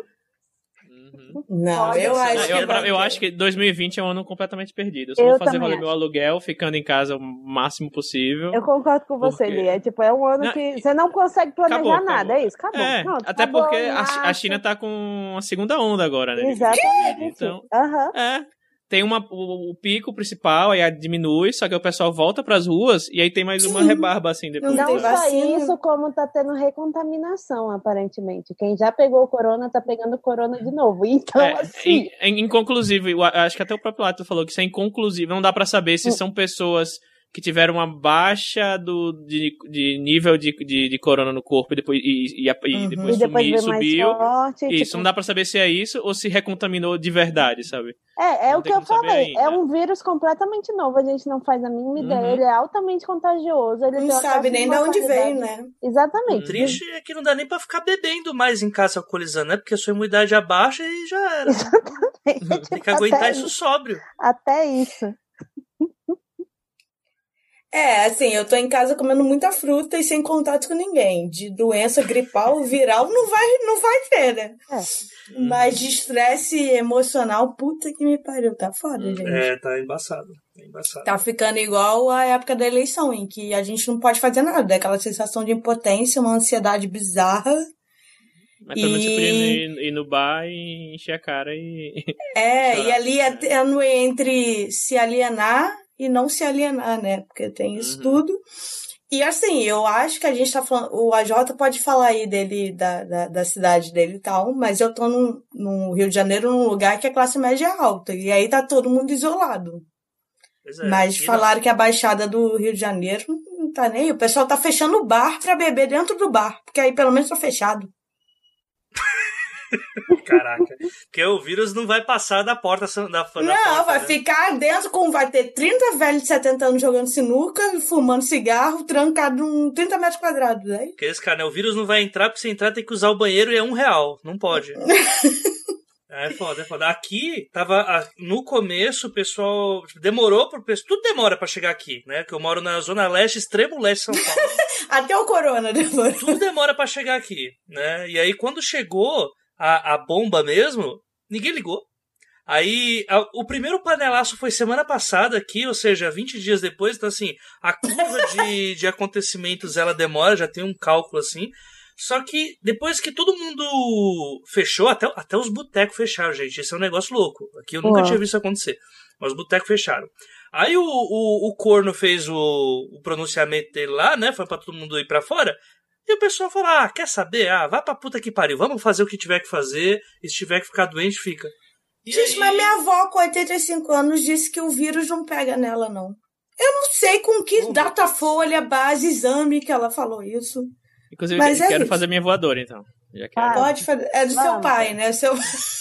Uhum. Não, eu acho, eu, eu, eu acho que 2020 é um ano completamente perdido. Eu só eu vou fazer valer meu aluguel ficando em casa o máximo possível. Eu concordo com você, porque... Lia. Tipo, é um ano não, que você não consegue planejar acabou, nada, acabou. é isso? Acabou. É, Pronto, até acabou, porque a, a, China tá com a segunda onda agora, né? Exatamente. Então, uhum. é, tem uma, o, o, pico principal, aí diminui, só que o pessoal volta para as ruas e aí tem mais uma Sim. rebarba assim depois. Não só isso, como tá tendo recontaminação, aparentemente. Quem já pegou o corona tá pegando o corona de novo. Então, é, assim. inconclusivo, acho que até o próprio Lato falou que isso é inconclusivo. Não dá para saber se hum. são pessoas que tiveram uma baixa do, de, de nível de, de, de, corona no corpo e depois, e, e, e uhum. depois, e depois subiu. Forte, isso, tipo... não dá pra saber se é isso ou se recontaminou de verdade, sabe? É, é não o que eu falei. É um vírus completamente novo, a gente não faz a mínima ideia. Uhum. Ele é altamente contagioso. Ele não sabe nem de onde veio, né? Exatamente. O triste é que não dá nem pra ficar bebendo mais em casa alcoolizando, né? Porque a sua imunidade abaixa e já era. Exatamente. Tem que aguentar isso sóbrio. Até isso. É, assim, eu tô em casa comendo muita fruta e sem contato com ninguém. De doença gripal, viral, não vai, não vai ter, né? É. Mas de estresse emocional, puta que me pariu, tá foda, hum, gente. É, tá embaçado. Tá embaçado. Tá ficando igual a época da eleição, em que a gente não pode fazer nada. Aquela sensação de impotência, uma ansiedade bizarra. Mas também e... você podia ir, ir, no bar e encher a cara e. É, e ali é, é entre se alienar e não se alienar, né? Porque tem isso uhum. tudo. E assim, eu acho que a gente tá falando. O AJ pode falar aí dele, da, da, da cidade dele e tal, mas eu tô no, no, Rio de Janeiro, num lugar que a classe média é alta. E aí tá todo mundo isolado. É, mas falaram não. que a Baixada do Rio de Janeiro não tá nem. O pessoal tá fechando o bar pra beber dentro do bar, porque aí pelo menos tá fechado. Caraca. Porque o vírus não vai passar da porta da, da Não, porta, vai né? ficar dentro com. Vai ter 30 velhos de 70 anos jogando sinuca, fumando cigarro, trancado em 30 metros quadrados. Né? Porque esse cara, né? O vírus não vai entrar, porque se entrar tem que usar o banheiro e é um real. Não pode. É foda, é foda. Aqui, tava. No começo, o pessoal. Tipo, demorou pro pessoal. Tudo demora para chegar aqui, né? Que eu moro na Zona Leste, extremo leste de São Paulo. Até o Corona demorou. Tudo demora para chegar aqui, né? E aí, quando chegou, a, a bomba mesmo, ninguém ligou. Aí, a, o primeiro panelaço foi semana passada aqui, ou seja, 20 dias depois. Então, assim, a curva de, de acontecimentos ela demora, já tem um cálculo assim. Só que depois que todo mundo fechou, até, até os botecos fecharam, gente. Esse é um negócio louco. Aqui eu nunca tinha visto isso acontecer. Mas os botecos fecharam. Aí o, o, o corno fez o, o pronunciamento dele lá, né? Foi para todo mundo ir para fora. E o pessoal fala: ah, quer saber? Ah, vai pra puta que pariu, vamos fazer o que tiver que fazer, e se tiver que ficar doente, fica. E Gente, aí... mas minha avó com 85 anos disse que o vírus não pega nela, não. Eu não sei com que data folha, base, exame que ela falou isso. Inclusive, mas eu é quero isso. fazer minha voadora, então. Já quero. Pode fazer. É do seu pai, né? Seu...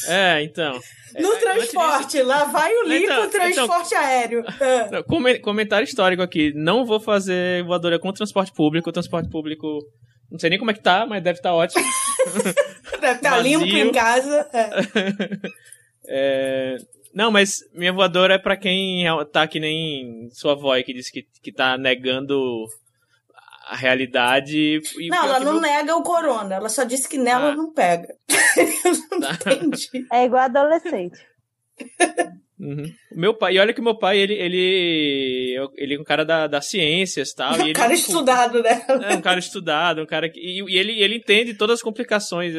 É, então. No é, transporte, lá vai o link então, transporte então, aéreo. Comentário histórico aqui. Não vou fazer voadora com transporte público. O transporte público não sei nem como é que tá, mas deve estar tá ótimo. deve estar tá limpo em casa. É. é... Não, mas minha voadora é para quem tá que nem sua avó que disse que, que tá negando a realidade. não, ela não nega o corona, ela só disse que nela ah. não pega. Eu não entendi. É igual adolescente. Uhum. Meu pai, e olha que meu pai, ele, ele, ele é um cara da, das ciências tal, e Um cara tipo, estudado, né? É, um cara estudado, um cara que. E, e, ele, ele entende todas as complicações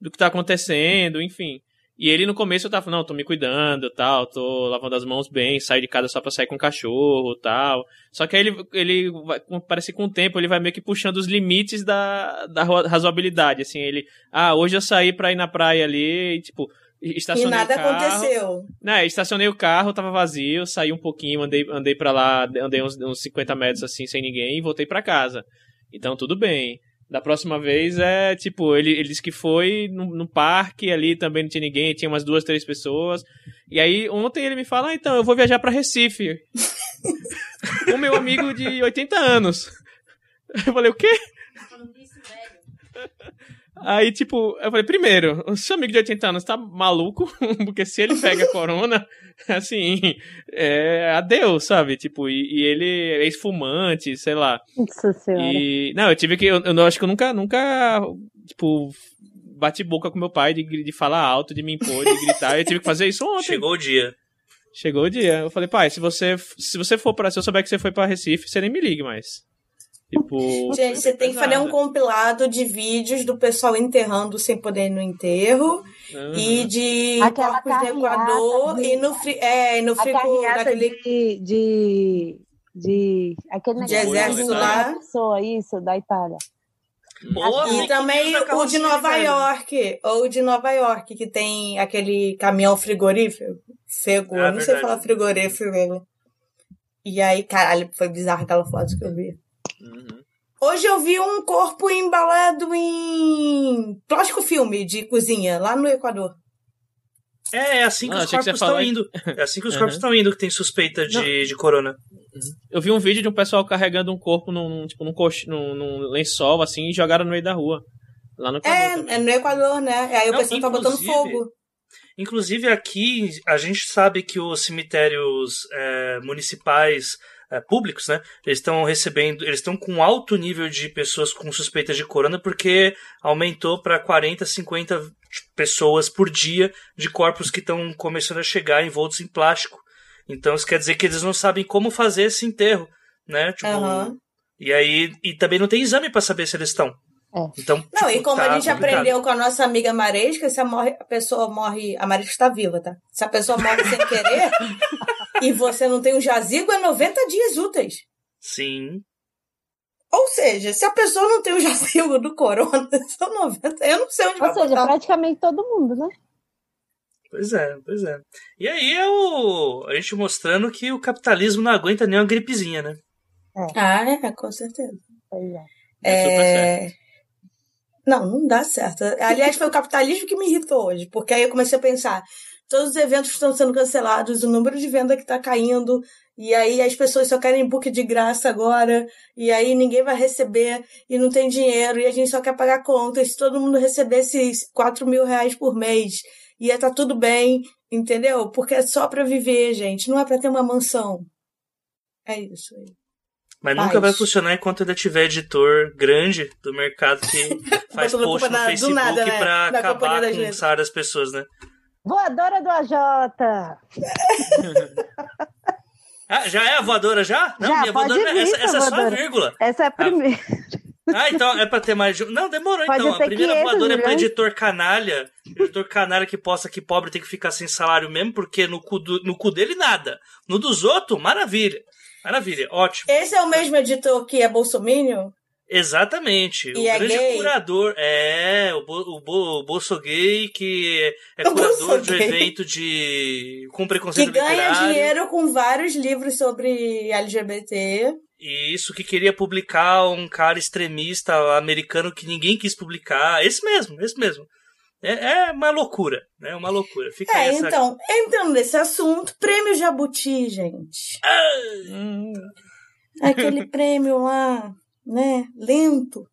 do que tá acontecendo, enfim. E ele no começo eu tava falando, não, tô me cuidando, tal, tô lavando as mãos bem, saio de casa só pra sair com o cachorro, tal. Só que aí ele, ele vai, parece que com o tempo ele vai meio que puxando os limites da, da razoabilidade, assim, ele, ah, hoje eu saí pra ir na praia ali, e, tipo, Estacionei e nada aconteceu. Né, estacionei o carro, tava vazio, saí um pouquinho, andei, andei pra lá, andei uns, uns 50 metros assim, sem ninguém, e voltei para casa. Então tudo bem. Da próxima vez é tipo, ele, ele disse que foi no, no, parque ali também não tinha ninguém, tinha umas duas, três pessoas. E aí ontem ele me fala, ah, então, eu vou viajar para Recife. o meu amigo de 80 anos. Eu falei, o quê? Aí, tipo, eu falei, primeiro, o seu amigo de 80 anos tá maluco, porque se ele pega corona, assim, é adeus, sabe? Tipo, e, e ele é ex-fumante, sei lá. Nossa senhora. E, não, eu tive que, eu, eu acho que eu nunca, nunca, tipo, bati boca com meu pai de, de falar alto, de me impor, de gritar. eu tive que fazer isso ontem. Chegou o dia. Chegou o dia. Eu falei, pai, se você, se você for para se eu souber que você foi para Recife, você nem me ligue mais. Tipo, Gente, você tem que fazer um compilado de vídeos do pessoal enterrando sem poder ir no enterro uhum. e de Aquela corpos do Equador de- e no, fri, é, no frigo daquele. de, de, de aquele De exército lá. pessoa, isso, da Itália. Boa, E também o de Nova. York, ou de Nova York, que tem aquele caminhão frigorífero. Fego, É eu não sei falar frigorífero. né? E aí, caralho, foi bizarro aquela foto que eu vi. Uhum. Hoje eu vi um corpo embalado em plástico filme de cozinha, lá no Equador. É, é assim que Ah, os que corpos estão indo. É assim que os Uhum. corpos estão indo, que tem suspeita de, de corona. Eu vi um vídeo de um pessoal carregando um corpo num, tipo, num, cox... num, num lençol, assim, e jogaram no meio da rua. Lá no Equador É, também. é no Equador, né? Aí o pessoal tá botando inclusive- fogo. Inclusive aqui, a gente sabe que os cemitérios é, municipais é, públicos, né? Eles estão recebendo, eles estão com alto nível de pessoas com suspeitas de corona porque aumentou para 40, 50 pessoas por dia de corpos que estão começando a chegar envoltos em plástico. Então isso quer dizer que eles não sabem como fazer esse enterro, né? Tipo, Aham. E aí e também não tem exame para saber se eles estão. É. Então, Não, tipo, e como tá a gente complicado. aprendeu com a nossa amiga Maresca, se a, morre, a pessoa morre. A Maresca está viva, tá? Se a pessoa morre sem querer e você não tem um jazigo, é 90 dias úteis. Sim. Ou seja, se a pessoa não tem o jazigo do corona, são 90. Eu não sei onde vai Ou seja, botar. praticamente todo mundo, né? Pois é, pois é. E aí é o. A gente mostrando que o capitalismo não aguenta nem uma gripezinha, né? Ah, é, com certeza. Pois é. É super É... Não, não dá certo. Aliás, foi o capitalismo que me irritou hoje, porque aí eu comecei a pensar, todos os eventos estão sendo cancelados, o número de venda que está caindo, e aí as pessoas só querem book de graça agora, e aí ninguém vai receber, e não tem dinheiro, e a gente só quer pagar contas. Se todo mundo recebesse 4 mil reais por mês, ia estar tudo bem, entendeu? Porque é só para viver, gente, não é para ter uma mansão. É isso aí. Mas Paz. nunca vai funcionar enquanto ainda tiver editor grande do mercado que faz post no na- Facebook nada, né? pra Da acabar com o salário das pessoas, né? Voadora do AJ! Ah, já é a voadora já? Não, Já, minha pode voadora, vir, essa, essa é só a vírgula. Essa é a primeira. Ah, então é pra ter mais de um. Não, demorou Pode então. A primeira 500 voadora é pra milhões. editor canalha. Editor canalha que posta que pobre tem que ficar sem salário mesmo, porque no cu, do- no cu dele nada. No dos outros, maravilha. Maravilha, ótimo. Esse é o mesmo editor que é bolsominion? Exatamente. E o é grande gay? curador. É, o, Bo, o, Bo, o Bolso Gay, que é O curador de um evento de. com Que preconceito ganha literário. dinheiro com vários livros sobre LGBT. E isso que queria publicar um cara extremista americano que ninguém quis publicar. Esse mesmo, esse mesmo. É, é uma loucura, né? Uma loucura. Fica É, essa. então, entrando nesse assunto, prêmio Jabuti, gente. Hum, Aquele prêmio lá, né, lento.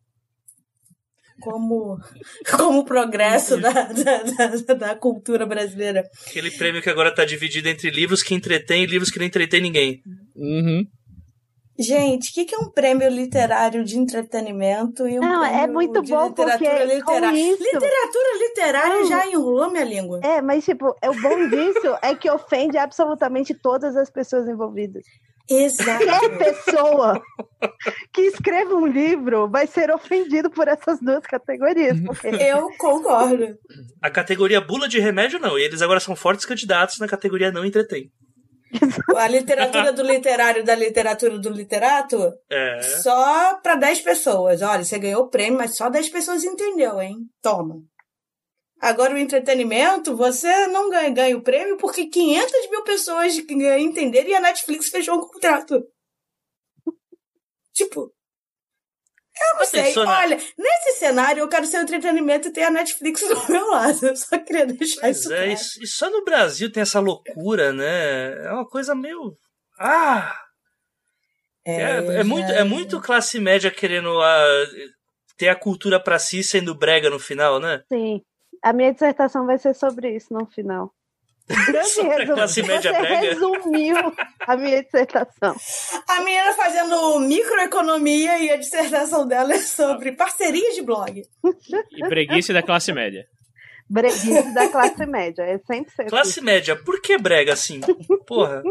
Como, como o progresso da, da, da, da cultura brasileira. Aquele prêmio que agora tá dividido entre livros que entretêm e livros que não entretêm ninguém. uhum. Gente, o que, que é um prêmio literário de entretenimento e um Não, é prêmio muito de bom literatura porque literária? isso- Literatura literária Não. já enrolou minha língua. É, mas tipo, o bom disso é que ofende absolutamente todas as pessoas envolvidas. Exato. Qualquer pessoa que escreva um livro vai ser ofendido por essas duas categorias. Porque Eu concordo. A categoria bula de remédio, não. E eles agora são fortes candidatos na categoria não entretém. A literatura do literário da literatura do literato, É. só para 10 pessoas. Olha, você ganhou o prêmio, mas só 10 pessoas entendeu, hein? Toma. Agora, o entretenimento, você não ganha, ganha o prêmio porque 500 mil pessoas entenderam e a Netflix fechou um contrato. Tipo, eu não sei. na- Olha, nesse cenário, eu quero ser o entretenimento e ter a Netflix do meu lado. Eu só queria deixar Mas isso é, claro. e só no Brasil tem essa loucura, né? É uma coisa meio. Ah! É, é muito, é muito classe média querendo ah, ter a cultura pra si sendo brega no final, né? sim, a minha dissertação vai ser sobre isso no final. Grande resumo. classe média Você brega. resumiu a minha dissertação. A menina fazendo microeconomia e a dissertação dela é sobre parcerias de blog. E preguiça da classe média. Breguice da classe média. É sempre ser Classe média, por que brega assim? Porra.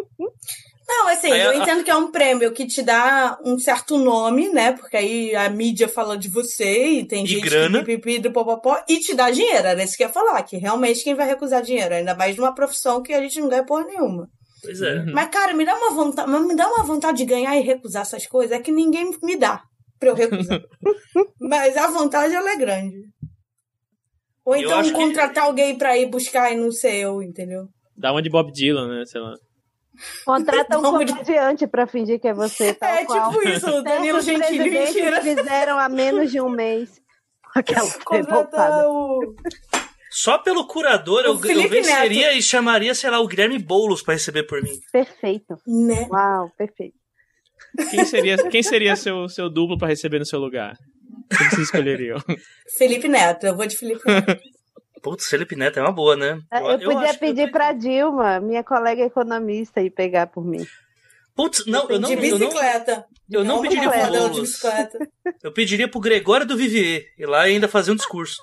Não, assim, Aí eu a- entendo que é um prêmio que te dá um certo nome, né? Porque aí a mídia fala de você e tem E gente grana. que pipipi do popopó e te dá dinheiro. Era isso que eu ia falar, que realmente quem vai recusar dinheiro, ainda mais numa profissão que a gente não ganha porra nenhuma. Pois é. Uhum. Mas, cara, me dá uma vontade, me dá uma vontade de ganhar e recusar essas coisas, é que ninguém me dá pra eu recusar. mas a vontade ela é grande. Ou então acho que- contratar alguém pra ir buscar e não ser eu, entendeu? Dá uma de Bob Dylan, né? Sei lá. Contrata um Não, de- comediante pra fingir que é você, tal é qual. tipo isso, o Danilo Gentili, mentira. fizeram há menos de um mês. Aquela revoltada. o. Só pelo curador O eu, eu venceria e chamaria, sei lá, o Guilherme Boulos pra receber por mim. Perfeito. Né? Uau, perfeito. Quem seria, quem seria seu, seu duplo pra receber no seu lugar? Quem vocês escolheriam? Felipe Neto, eu vou de Felipe Neto. Putz, Felipe Neto é uma boa, né? Eu, podia acho que eu pedir tô- pra Dilma, minha colega economista, ir pegar por mim. Putz, não, eu não, de eu não, bicicleta. eu não pediria pro Boulos. bicicleta. Eu pediria pro Gregório do Vivier ir lá e ainda fazer um discurso.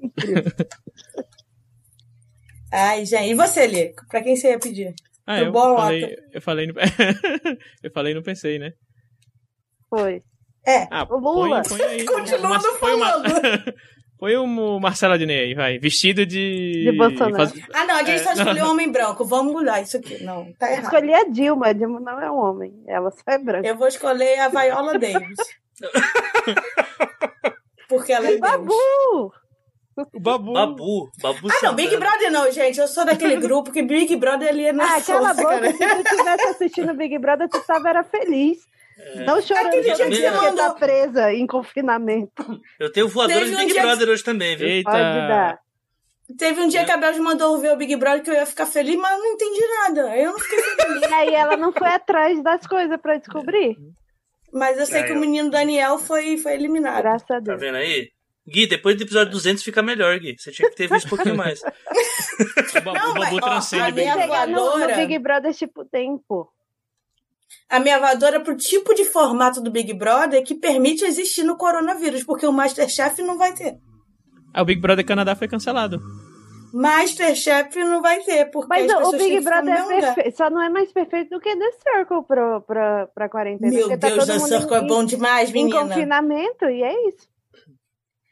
Ai, gente. E você, Lê? Pra quem você ia pedir? Ah, Pro eu Bolota. falei, eu falei no, eu falei e não pensei, né? Foi. É. Ah, O Lula. Põe, põe aí. Mas não põe uma- Põe o Marcelo Adnet aí, vai. Vestido de. De Bolsonaro. faz- Ah, não, a gente É, só escolheu um homem branco. Vamos mudar isso aqui. Não, tá errado. Escolhi a Dilma. A Dilma não é um homem. Ela só é branca. Eu vou escolher a Viola Davis. Porque ela é Deus. Babu! O Babu. Babu, Babu Ah, não, Big. Brother não, gente. Eu sou daquele grupo que Big Brother ali é na Ah, aquela boca, se tu estivesse assistindo Big Brother, tu tava era feliz. Não chorando Aquele dia que você tá mandou- presa em confinamento. Eu tenho voadora Teve de um Big que- Brother hoje também, viu? Eita. Pode dar. Teve um dia que a Bel mandou ver o Big Brother que eu ia ficar feliz, mas eu não entendi nada. Eu não fiquei feliz. E aí ela não foi atrás das coisas pra descobrir. Mas eu sei É, que o eu- menino Daniel foi, foi eliminado. Graças a Tá Deus. vendo aí? Gui, depois do episódio 200 fica melhor, Gui. Você tinha que ter visto um pouquinho mais. O Babu, Não, o Babu mas, ó, transcende a o Big minha Brother. Chegar no, no voadora. Big Brother tipo tempo. A minha voadora pro tipo de formato do Big Brother que permite existir no coronavírus, porque o Masterchef não vai ter. Ah, o Big Brother Canadá foi cancelado. Masterchef não vai ter, porque Mas as o Big Brother é perfeito. Só não é mais perfeito do que The Circle pra, pra, pra quarentena. Meu porque tá Deus, todo The mundo Circle é em- bom demais, Em menina. confinamento, e é isso.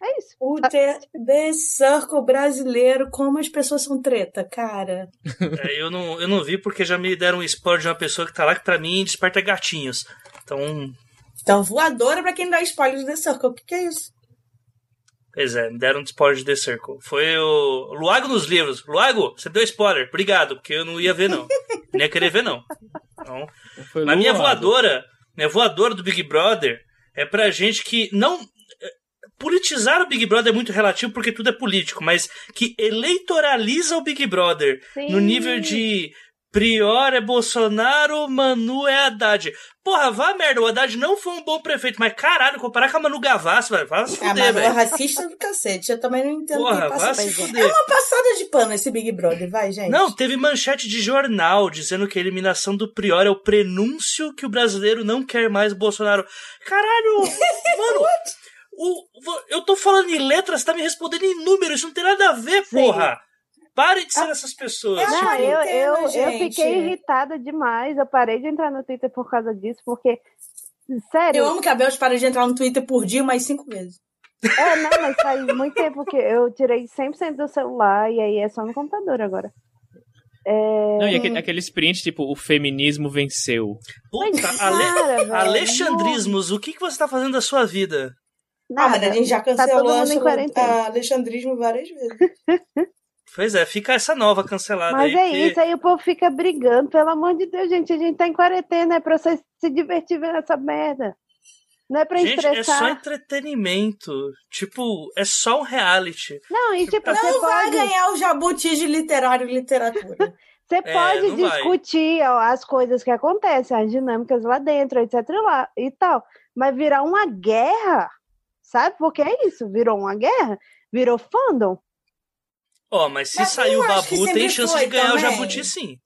É isso. O The, The Circle brasileiro, como as pessoas são treta, cara. É, eu, não, eu não vi porque já me deram um spoiler de uma pessoa que tá lá que pra mim desperta gatinhos. Então, Então, voadora pra quem dá spoiler do The Circle. O que, que é isso? pois é, me deram um spoiler de The Circle. Foi o Luago nos livros. Luago, você deu spoiler. Obrigado, porque eu não ia ver, não. Nem ia querer ver, não. Então, Foi Mas minha voadora, minha voadora do Big Brother é pra gente que não. Politizar o Big Brother é muito relativo porque tudo é político, mas que eleitoraliza o Big Brother Sim. no nível de Prior é Bolsonaro, Manu é Haddad. Porra, vá merda, o Haddad não foi um bom prefeito, mas caralho, comparar com a Manu Gavassi, vai, vai se Ah, fuder, mas é velho. racista do cacete. Eu também não entendo Porra, vai passa se É fuder. uma passada de pano esse Big Brother, vai, gente. Não, teve manchete de jornal dizendo que a eliminação do Prior é o prenúncio que o brasileiro não quer mais Bolsonaro. Caralho, mano, o, eu tô falando em letras, você tá me respondendo em números, isso não tem nada a ver, Sim. porra. Parem de ser essas pessoas. Eu Não, acho eu, eu, eu fiquei irritada demais. Eu parei de entrar no Twitter por causa disso, porque. Sério, Eu amo que a Bel para de entrar no Twitter por dia mais cinco vezes. É, não, mas faz muito tempo que eu tirei 100% do celular e aí é só no computador agora. É... Não, e aquele, aqueles prints, tipo, o feminismo venceu. Puta, Mas, Ale- cara, velho, Alexandrismos, o que, que você tá fazendo da sua vida? Ah, mas Nada. a gente já Tá cancelou a alexandrismo várias vezes. Pois é, fica essa nova cancelada Mas aí. é porque- isso, aí o povo fica brigando, pelo amor de Deus, gente. A gente tá em quarentena, é pra você se divertir vendo essa merda. Não é pra Gente, é estressar. só entretenimento. Tipo, é só um reality. Não, e tipo, você Não vai pode, ganhar o jabuti de literário e literatura. você É, pode discutir ó, as coisas que acontecem, as dinâmicas lá dentro, etc. lá, e tal. Mas virar uma guerra, sabe? Porque é isso, virou uma guerra, virou fandom. Ó, mas se Mas sair o Babu, tem chance foi de ganhar o também. Jabuti sim.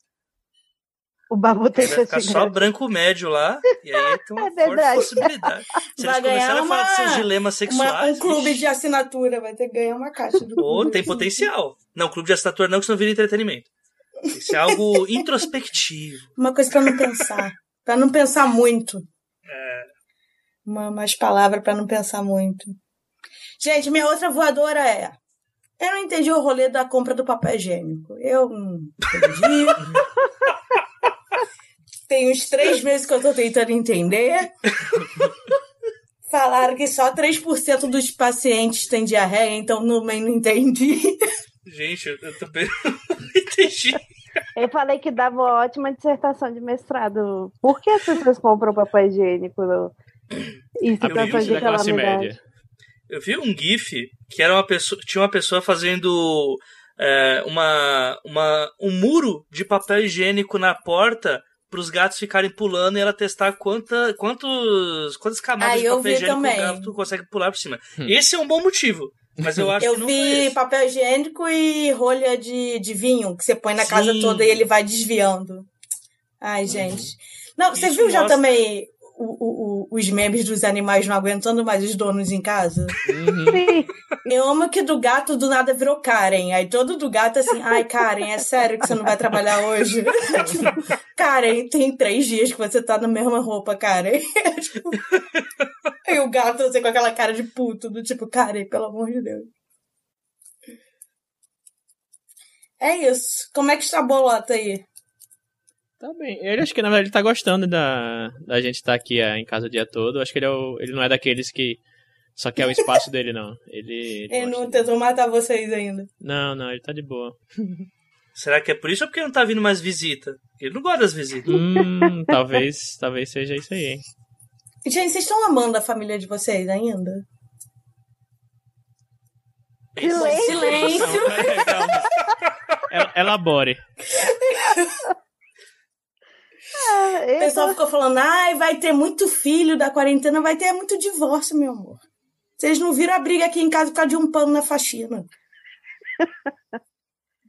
O Babu tem chance de só ganhar. branco médio lá, e aí tem uma É forte possibilidade. Se Vai eles começarem ganhar a falar de seus uma- dilemas Uma- sexuais. um clube vixe, de assinatura, vai ter que ganhar uma caixa do clube. tem potencial. Não, clube de assinatura não, que senão vira entretenimento. Que ser algo introspectivo. Uma coisa pra não pensar. pra não pensar muito. Uma, umas palavras pra não pensar muito. Gente, minha outra voadora é. Eu não entendi o rolê da compra do papel higiênico. Eu não entendi. Tem uns três meses que eu tô tentando entender. Falaram que só 3% dos pacientes têm diarreia, então também não entendi. Gente, eu, eu também não entendi. Eu falei que dava uma ótima dissertação de mestrado. Por que as pessoas compram papel higiênico no... em A preguiça de da classe média. Eu vi um GIF que era uma pessoa. Tinha uma pessoa fazendo é, uma, uma, um muro de papel higiênico na porta para os gatos ficarem pulando e ela testar quanta, quantos, quantas camadas Ah, de eu papel higiênico o também. gato consegue pular por cima. Esse é um bom motivo. Mas eu acho Eu que não foi vi esse. papel higiênico e rolha de, de vinho que você põe na casa Sim. toda e ele vai desviando. Ai, gente. Não, você Isso viu já mostra- também o- o- os memes dos animais não aguentando mais os donos em casa? Uhum. Eu amo que do gato do nada virou Karen. Aí todo do gato é assim, ai, Karen, é sério que você não vai trabalhar hoje? Tipo, Karen, tem três dias que você tá na mesma roupa, Karen. Tipo, e o gato assim, com aquela cara de puto, do tipo, Karen, pelo amor de Deus. É isso. Como é que está a bolota aí? Tá bem. Ele acho que na verdade ele tá gostando da, da gente estar aqui é, em casa o dia todo. Acho que ele, é o- ele não é daqueles que só quer o espaço dele, não. Ele. ele Ele não tentou matar vocês ainda. Não, não, ele tá de boa. Será que é por isso ou porque não tá vindo mais visita? Ele não gosta das visitas. Hum, talvez, talvez seja isso aí, hein? Gente, vocês estão amando a família de vocês ainda? Silêncio. Silêncio. Elabore. Ah, O pessoal tô- ficou falando, ai, vai ter muito filho da quarentena, vai ter muito divórcio, meu amor. Vocês não viram a briga aqui em casa por causa de um pano na faxina.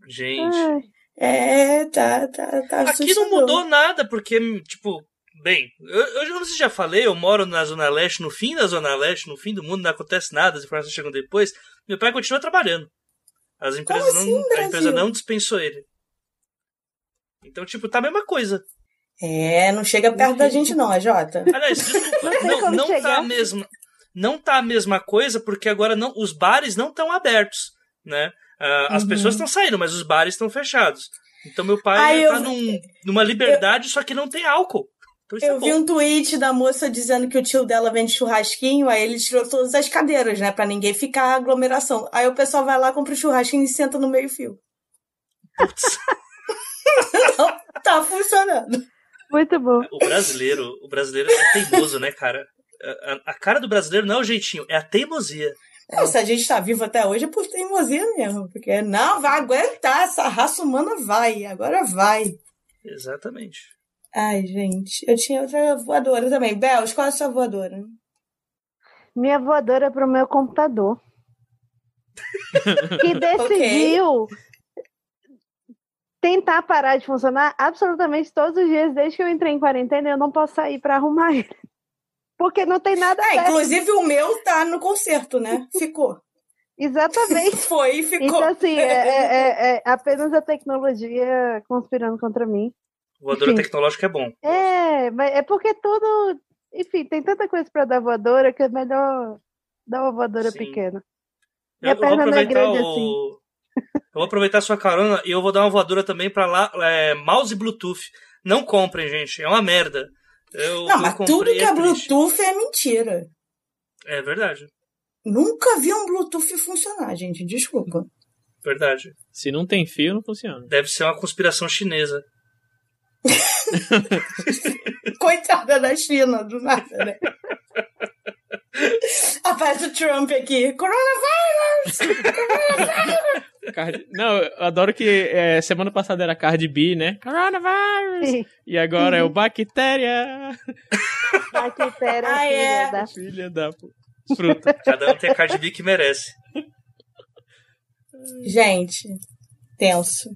Gente. Ai, É, tá, tá, tá Aqui não assustador. mudou nada, porque, tipo, bem, eu, eu não sei se já falei, eu moro na Zona Leste, no fim da Zona Leste, no fim do mundo, não acontece nada, as informações chegam depois. Meu pai continua trabalhando. As empresas assim, não, a Brasil? empresa não dispensou ele. Então, tipo, tá a mesma coisa. É, não chega perto da gente não, a Jota. Aliás, desculpa, Não não, tá a mesma. Não tá a mesma coisa, porque agora não, os bares não estão abertos, né? Ah, as Uhum. pessoas estão saindo, mas os bares estão fechados. Então meu pai Ai, tá eu- num- numa liberdade, só que não tem álcool. Então isso é Eu vi um tweet da moça dizendo que o tio dela vende churrasquinho, aí ele tirou todas as cadeiras, né, pra ninguém ficar aglomeração. Aí o pessoal vai lá, compra o churrasquinho e senta no meio fio. Não, tá funcionando. Muito bom. O brasileiro, o brasileiro é teimoso, né, cara? A, a- cara do brasileiro não é o jeitinho, é a teimosia. Não, se a gente tá vivo até hoje é por teimosia mesmo. Porque não, vai aguentar, essa raça humana vai, agora vai. Exatamente. Ai, gente, eu tinha outra voadora também. Bel, qual é a sua voadora? Minha voadora é pro meu computador. que decidiu tentar parar de funcionar absolutamente todos os dias desde que eu entrei em quarentena eu não posso sair pra arrumar ele. Porque não tem nada É, inclusive o meu tá no concerto, né? Ficou. Exatamente. Foi e ficou. Então, assim, é, é- é- é apenas a tecnologia conspirando contra mim. Voadora Enfim. tecnológica é bom. É, mas é porque tudo. Enfim, tem tanta coisa pra dar voadora que é melhor dar uma voadora Sim. pequena. Eu, Minha eu vou perna não é grande o... assim. Eu vou aproveitar a sua carona e eu vou dar uma voadora também pra lá. É, mouse Bluetooth. Não comprem, gente. É uma merda. Eu, Não, eu mas tudo que é triste. Bluetooth é mentira. É verdade. Nunca vi um Bluetooth funcionar, gente. Desculpa. Verdade. Se não tem fio, não funciona. Deve ser uma conspiração chinesa. Coitada da China, do nada, né? Aparece o Trump aqui. Coronavirus! Cardi- Não, eu adoro que é, semana passada era Cardi B, né? Coronavirus! Sim. E agora é o Bactéria! Bactéria, Ah, é. filha da. Filha da fruta. Cada um tem a Cardi B que merece. Gente, tenso.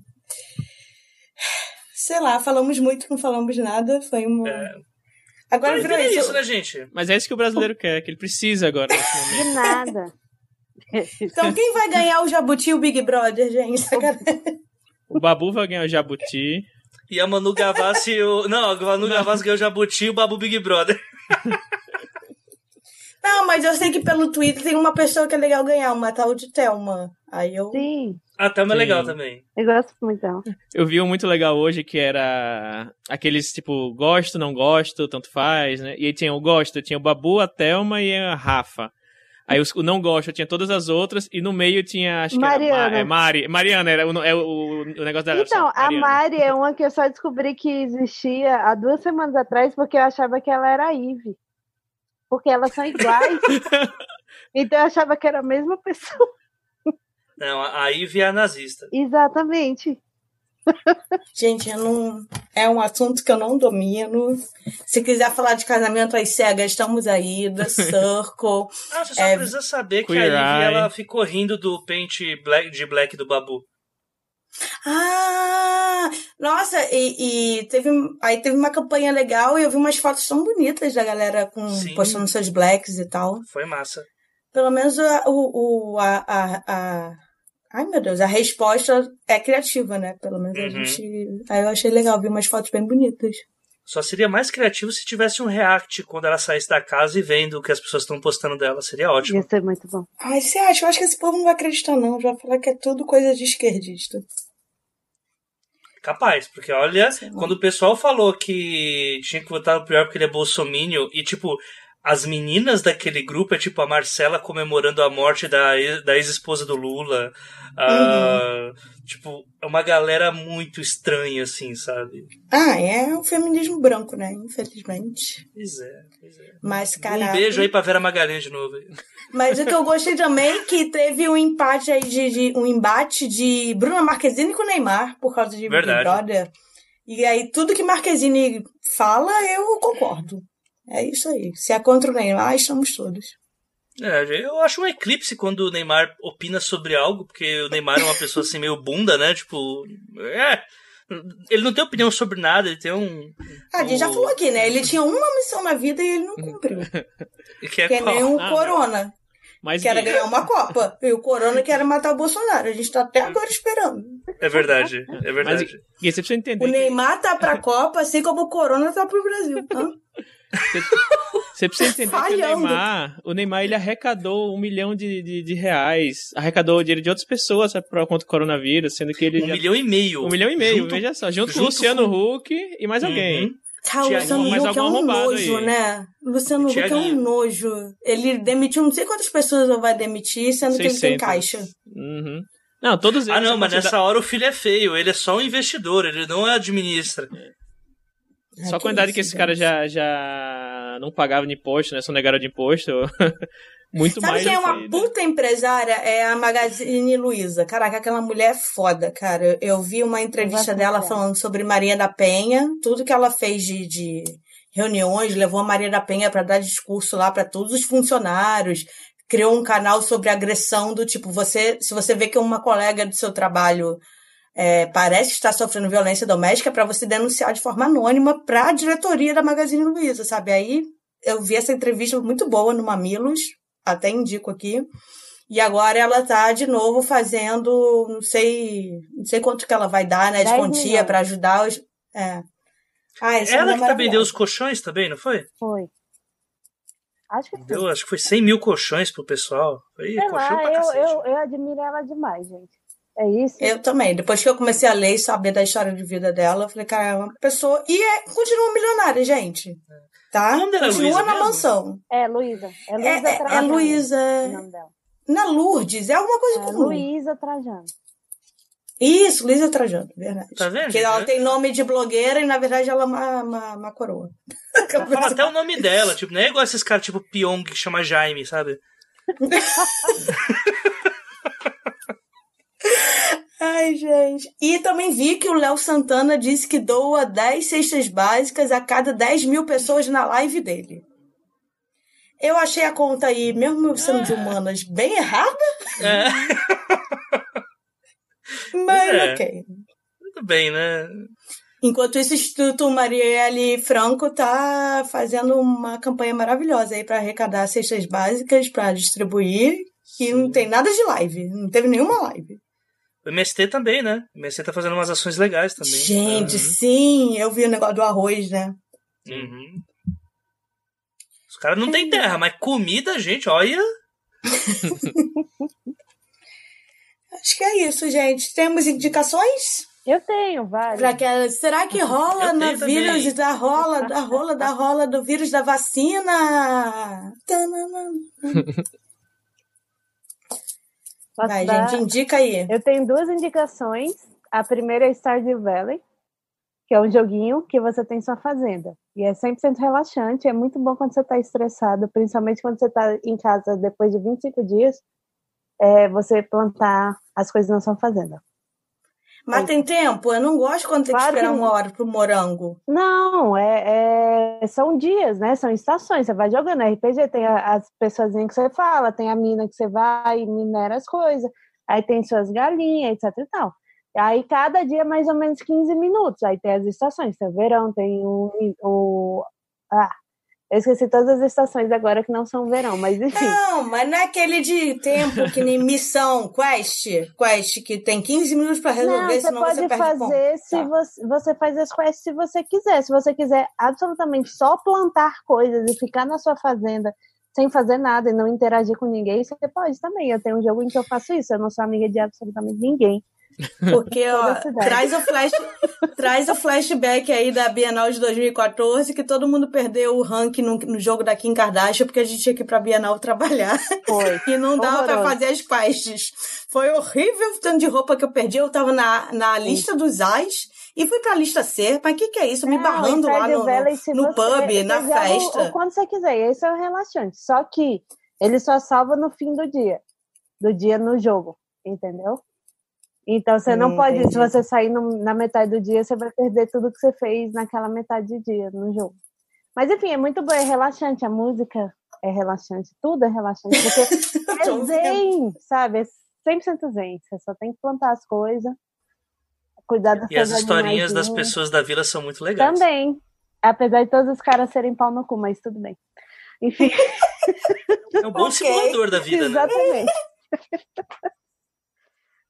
Sei lá, falamos muito, não falamos nada. Foi uma. É. Agora Mas virou é isso. isso, né, gente? Mas é isso que o brasileiro quer, que ele precisa agora De nada. Então, quem vai ganhar o Jabuti e o Big Brother, gente? O Babu vai ganhar o Jabuti. E a Manu Gavassi, o... não, a Manu Gavassi ganhou o Jabuti e o Babu Big Brother. Não, mas eu sei que pelo Twitter tem uma pessoa que é legal ganhar, uma tal de Thelma. Aí eu. Sim, A Thelma é Sim. legal também. eu gosto muito dela. Eu vi um muito legal hoje que era aqueles tipo, gosto, não gosto, tanto faz, né? E aí tinha o gosto, tinha o Babu, a Thelma e a Rafa. Aí os- o não gosto tinha todas as outras e no meio tinha, acho que era Mariana. Ma- é Mari, Mariana, era o, é o, o negócio dela. Então, a Mariana. Mari é uma que eu só descobri que existia há duas semanas atrás porque eu achava que ela era a Ive. Porque elas são iguais. então eu achava que era a mesma pessoa. Não, a Ivy é a nazista. Exatamente. Gente, eu não. É um assunto que eu não domino. Se quiser falar de casamento às cegas, estamos aí, The Circle. Ah, você só É, precisa saber que Queer a Ivy ela ficou rindo do pente black, de black do Babu. Ah! Nossa, e, e teve. Aí teve uma campanha legal e eu vi umas fotos tão bonitas da galera com, Sim. postando seus blacks e tal. Foi massa. Pelo menos a, o, o, a, a, a- Ai, meu Deus, a resposta é criativa, né? Pelo menos a Uhum. gente. Aí eu achei legal, vi umas fotos bem bonitas. Só seria mais criativo se tivesse um react quando ela saísse da casa e vendo o que as pessoas estão postando dela. Seria ótimo. Ia ser muito bom. Ai, você acha? Eu acho que esse povo não vai acreditar, não. Já vai falar que é tudo coisa de esquerdista. Capaz, porque olha, quando o pessoal falou que tinha que votar no pior porque ele é bolsomínio, e tipo, as meninas daquele grupo é tipo a Marcela comemorando a morte da, ex- da ex-esposa do Lula. ah, Tipo, é uma galera muito estranha, assim, sabe? Ah, é o feminismo branco, né? Infelizmente. Pois é, pois é. Mas, cara. Um beijo aí pra Vera Magalhães de novo. Mas o que eu gostei também é que teve um empate aí de, de- um embate de Bruna Marquezine com Neymar por causa de Big Verdade. Brother. E aí tudo que Marquezine fala, eu concordo. É isso aí. Se é contra o Neymar, estamos todos. É, eu acho um eclipse quando o Neymar opina sobre algo, porque o Neymar é uma pessoa assim meio bunda, né? Tipo, é. Ele não tem opinião sobre nada, ele tem um. Ah, a gente já o- falou aqui, né? Ele tinha uma missão na vida e ele não cumpriu. Que é Que é nem o Ah, Corona, Mas que era ganhar uma Copa. E o Corona que era matar o Bolsonaro. A gente tá até agora esperando. É verdade, é mas, verdade. Gui, você precisa entender. O Neymar tá pra Copa, assim como o Corona tá pro Brasil. Hã? Você precisa entender que o Falhando. Neymar, o Neymar ele arrecadou um milhão de, de, de reais, arrecadou o dinheiro de outras pessoas sabe, contra o coronavírus, sendo que ele Um já... milhão e meio. um milhão e meio, Junto- veja só, junto, com o junto Luciano com- Huck e mais alguém. Uhum. Cara, o Tinha Luciano Huck é um nojo, aí. né? O Luciano Huck é um nojo. Ele demitiu não sei quantas pessoas ele vai demitir, sendo que ele tem 600. caixa. Uhum. Não, todos eles. Ah, não, mas nessa hora o filho é feio. Ele é só um investidor, ele não administra. Só Ah, a quantidade isso, que esse cara já, já não pagava de imposto, né? Só negaram de imposto. Muito Sabe mais. quem é uma que- puta empresária? É a Magazine Luiza. Caraca, aquela mulher é foda, cara. Eu vi uma entrevista dela falando sobre Maria da Penha, tudo que ela fez de, de reuniões, levou a Maria da Penha pra dar discurso lá pra todos os funcionários. Criou um canal sobre agressão do tipo, você, se você vê que uma colega do seu trabalho é, parece estar sofrendo violência doméstica, é pra você denunciar de forma anônima pra diretoria da Magazine Luiza, sabe? Aí eu vi essa entrevista muito boa no Mamilos, até indico aqui. E agora ela tá de novo fazendo, não sei, não sei quanto que ela vai dar, né, de 10 quantia pra ajudar os. É. Ah, essa Ela que tá é vendendo os colchões também, não foi? Foi. Acho que foi. Deu, acho que foi 100 mil colchões pro pessoal. Foi Sei colchão lá, pra eu, eu, eu admiro ela demais, gente. É isso? Eu também. Depois que eu comecei a ler e saber da história de vida dela, eu falei, cara, é uma pessoa. E é, continua milionária, gente. Tá? O nome dela é Continua Luísa na mesmo? mansão. É, Luísa. É É, Luísa é, é Trajano. Luísa. o nome dela. Na Lourdes, é alguma coisa É com Lu. Luísa Trajano. Isso, Luísa Trajano, verdade. Tá vendo, Porque ela né? tem nome de blogueira e, na verdade, ela é uma, uma, uma coroa. Ela fala até o nome dela, tipo, não é igual esses caras tipo Pyong que chama Jaime, sabe? Ai, gente. E também vi que o Léo Santana disse que doa 10 cestas básicas a cada 10 mil pessoas na live dele. Eu achei a conta aí, mesmo sendo de humanas, bem errada. É. Mas É. ok. Tudo bem, né? Enquanto isso, o Instituto Marielle Franco tá fazendo uma campanha maravilhosa aí para arrecadar cestas básicas para distribuir. E não tem nada de live. Não teve nenhuma live. O MST também, né? O MST tá fazendo umas ações legais também. Gente, Uhum. sim, eu vi o negócio do arroz, né? Uhum. Os caras não têm terra, mas comida, gente, olha. Acho que é isso, gente. Temos indicações? Eu tenho vários. Pra que, será que rola Eu no também. vírus da rola, da rola, da rola do vírus da vacina? Posso Vai, dar- gente, indica aí. Eu tenho duas indicações. A primeira é Stardew Valley, que é um joguinho que você tem sua fazenda. E é 100% relaxante, é muito bom quando você está estressado, principalmente quando você está em casa depois de 25 dias, é, você plantar as coisas na sua fazenda. Mas tem tempo? Eu não gosto quando tem que Claro esperar que- uma hora pro morango. Não, é, é- são dias, né? São estações. Você vai jogando RPG, tem as pessoas que você fala, tem a mina que você vai e minera as coisas, aí tem suas galinhas, etc e tal. Aí cada dia é mais ou menos 15 minutos. Aí tem as estações, tem o verão, tem o. o ah, eu esqueci todas as estações agora que não são verão, mas enfim. Não, mas não é aquele de tempo que nem missão, quest, quest, que tem 15 minutos Não, resolver, você senão pode você perde fazer se Tá. você, você faz as quests se você quiser. Se você quiser absolutamente só plantar coisas e ficar na sua fazenda sem fazer nada e não interagir com ninguém, você pode também. Eu tenho um jogo em que eu faço isso, eu não sou amiga de absolutamente ninguém. Porque, ó, traz o, flash, traz o flashback aí da Bienal de 2014, que todo mundo perdeu o ranking no, no jogo da Kim Kardashian, porque a gente tinha que ir pra Bienal trabalhar. Foi. E não dava pra Horroroso. fazer as quests. Foi horrível o tanto de roupa que eu perdi. Eu tava na, na lista dos AIS e fui pra lista C. Mas o que, que é isso? Me Não, barrando lá no, se no você- pub, na joga o- festa. o quando você quiser, esse é o relaxante. Só que ele só salva no fim do dia. Do dia no jogo, entendeu? Então você não Hum, pode, se entendi. você sair no- na metade do dia, você vai perder tudo que você fez naquela metade de dia no jogo. Mas enfim, é muito bom, é relaxante. A música é relaxante, tudo é relaxante. Porque é zen, sabe? É 100% zen. Você só tem que plantar as coisas, cuidar das E as historinhas das pessoas da vila são muito legais. Também. Apesar de todos os caras serem pau no cu, mas tudo bem. Enfim, É um bom Ok. simulador da vida, né? exatamente.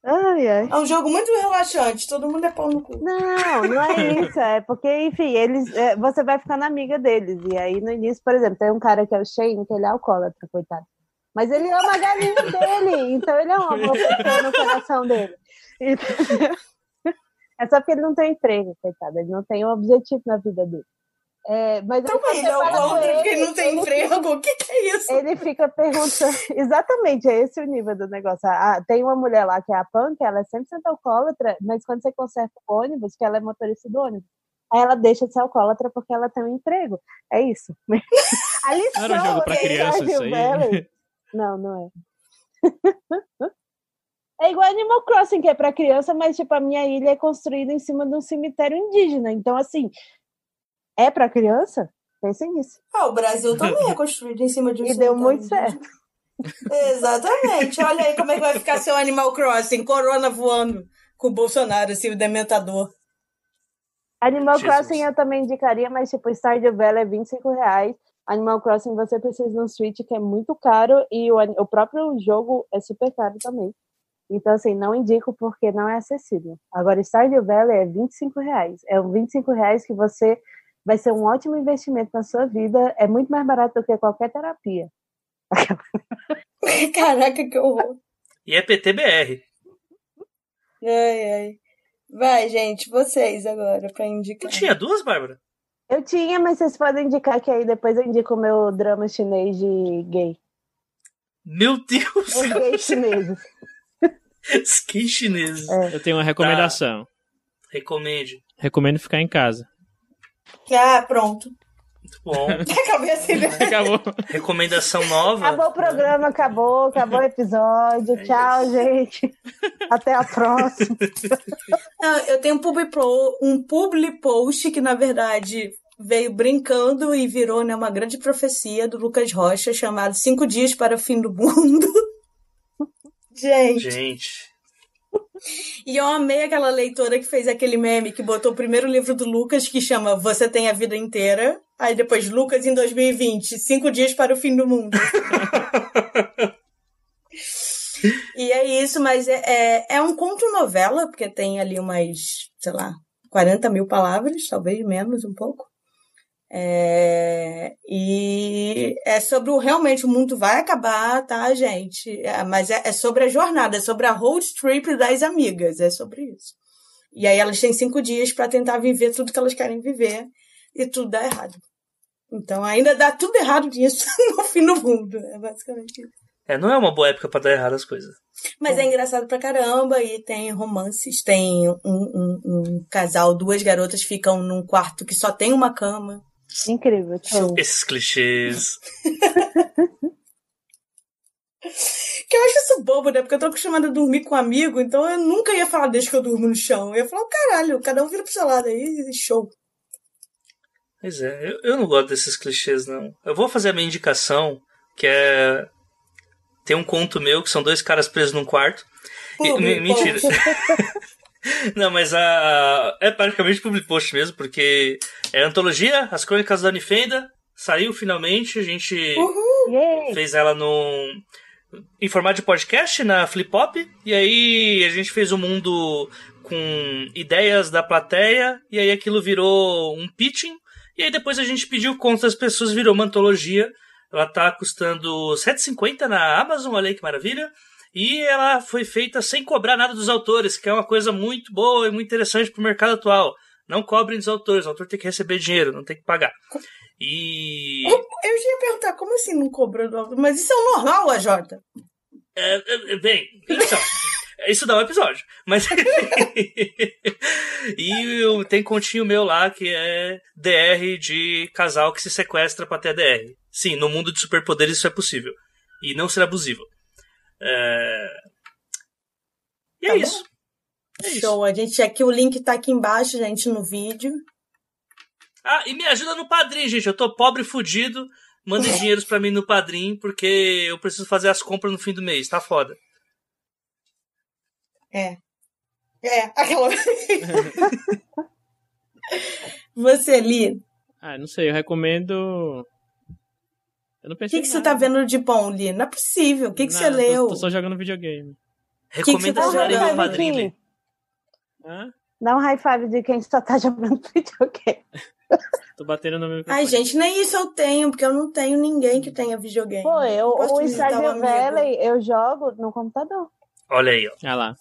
Ai, ai. É um jogo muito relaxante. Todo mundo é pau no cu. Não, não é isso. É porque, enfim, eles, é, você vai ficando amiga deles. E aí, no início, por exemplo, tem um cara que é o Shane, que ele é alcoólatra, coitado. Mas ele ama a galinha dele, então ele é uma boa pessoa no coração dele. É só porque ele não tem emprego, coitado. Ele não tem um objetivo na vida dele. É, mas Calma aí, é o contra porque ele, não tem ele emprego. O que, que é isso? ele fica perguntando. Exatamente, é esse o nível do negócio. Ah, tem uma mulher lá que é a que ela é 100% alcoólatra, mas quando você conserta o ônibus, que ela é motorista do ônibus, aí ela deixa de ser alcoólatra porque ela tem um emprego. É isso. A lição Não era um jogo pra de criança isso aí? Não, não é. É igual Animal Crossing, que é pra criança, mas tipo, a minha ilha é construída em cima de um cemitério indígena. Então, assim, é pra criança? Pensem nisso. Ah, o Brasil também é construído em cima de um E deu muito certo. Exatamente. Olha aí como é que vai ficar seu Animal Crossing. Corona voando com o Bolsonaro, assim, o dementador. Animal Jesus. Crossing eu também indicaria, mas tipo, Stardew Valley é 25 reais. Animal Crossing você precisa de um Switch que é muito caro e o, o próprio jogo é super caro também. Então, assim, não indico porque não é acessível. Agora, Stardew Valley é 25 reais. É um 25 reais que você vai ser um ótimo investimento na sua vida. É muito mais barato do que qualquer terapia. Caraca, que horror. E é PTBR. Ai, ai. Vai, gente, vocês agora, pra indicar. Tu tinha duas, Bárbara? Eu tinha, mas vocês podem indicar que aí depois eu indico o meu drama chinês de gay. Meu Deus! Os gays chineses. Que chinês. É. Eu tenho uma recomendação. Recomende. Recomendo ficar em casa. Ah, pronto. Muito bom. Acabei assim, né? Acabou. Recomendação nova. Acabou o programa, acabou, acabou o episódio. Tchau, gente. Até a próxima. Não, eu tenho um public, pro- um public post que, na verdade, veio brincando e virou né, uma grande profecia do Lucas Rocha, chamado Cinco Dias para o Fim do Mundo. Gente, Gente. E eu amei aquela leitora que fez aquele meme que botou o primeiro livro do Lucas que chama Você Tem a Vida Inteira. Aí depois, Lucas em 2020, cinco dias para o fim do mundo. e é isso, mas é, é, é um conto-novela, porque tem ali umas, sei lá, 40 mil palavras, talvez menos um pouco. É, e é sobre o realmente o mundo vai acabar, tá, gente? É, mas é, é, sobre a jornada, é sobre a road trip das amigas, é sobre isso. E aí elas têm cinco dias para tentar viver tudo que elas querem viver e tudo dá errado. Então ainda dá tudo errado nisso no fim do mundo, é basicamente isso. É, não é uma boa época para dar errado as coisas. Mas é. é engraçado pra caramba e tem romances, tem um, um, um casal, duas garotas ficam num quarto que só tem uma cama. Incrível. Show. Esses clichês. que eu acho isso bobo, né? Porque eu tô acostumada a dormir com um amigo, então eu nunca ia falar desde que eu durmo no chão. Eu ia falar, caralho, cada um vira pro seu lado aí, show. Pois é, eu, eu não gosto desses clichês, não. Eu vou fazer a minha indicação, que é. Tem um conto meu que são dois caras presos num quarto. Pô, e, mentira. Não, mas a é praticamente public post mesmo, porque é antologia, As Crônicas da Unifenda, saiu finalmente, a gente Uhul. fez ela no em formato de podcast na Flipop, e aí a gente fez o um mundo com ideias da plateia, e aí aquilo virou um pitching, e aí depois a gente pediu conta das pessoas, virou uma antologia. Ela tá custando 7,50 na Amazon, olha aí que maravilha. E ela foi feita sem cobrar nada dos autores, que é uma coisa muito boa e muito interessante para o mercado atual. Não cobrem dos autores, o autor tem que receber dinheiro, não tem que pagar. E. Eu, eu ia perguntar, como assim não cobrou do autor? Mas isso é o normal, AJ? É, é, é, bem, então. Isso dá um episódio. Mas. e eu, tem continho meu lá que é DR de casal que se sequestra pra ter DR. Sim, no mundo de superpoderes isso é possível. E não ser abusivo. É... E é tá é, isso. é Show. A gente aqui, o link tá aqui embaixo, gente, no vídeo. Ah, e me ajuda no padrinho, gente. Eu tô pobre e fudido. Mandem dinheiros para mim no padrinho, porque eu preciso fazer as compras no fim do mês. Tá foda. É. É, aquela. Você, Li? Ah, não sei, eu recomendo eu não pensei O que, que você tá vendo de bom, Li? Não é possível. O que, que não, você leu? Tô, tô só jogando videogame. Recomenda que que tá jogando padrinho, Hã? Dá um high five de quem só tá jogando videogame. Tô batendo no meu Ai, gente, nem isso eu tenho, porque eu não tenho ninguém que tenha videogame. Pô, eu, o Stardew Valley eu jogo no computador. Olha aí, ó. Olha lá.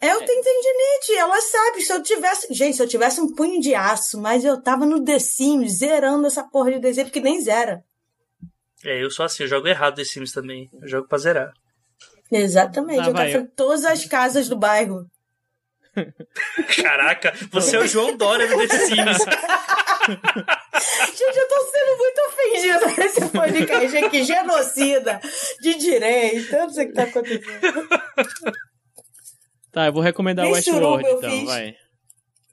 Eu tenho tendinite, ela sabe. Se eu tivesse. Gente, se eu tivesse um punho de aço, mas eu tava no The Sims zerando essa porra de Sims, porque nem zera. É, eu sou assim, eu jogo errado The Sims também. Eu jogo pra zerar. Exatamente, ah, eu quero eu... todas as casas do bairro. Caraca, você é o João Dória do The Sims. Gente, eu tô sendo muito ofendida nesse podcast aqui, genocida, de direita, eu não sei o que tá acontecendo. Tá, eu vou recomendar o Westworld, então, fiz. vai.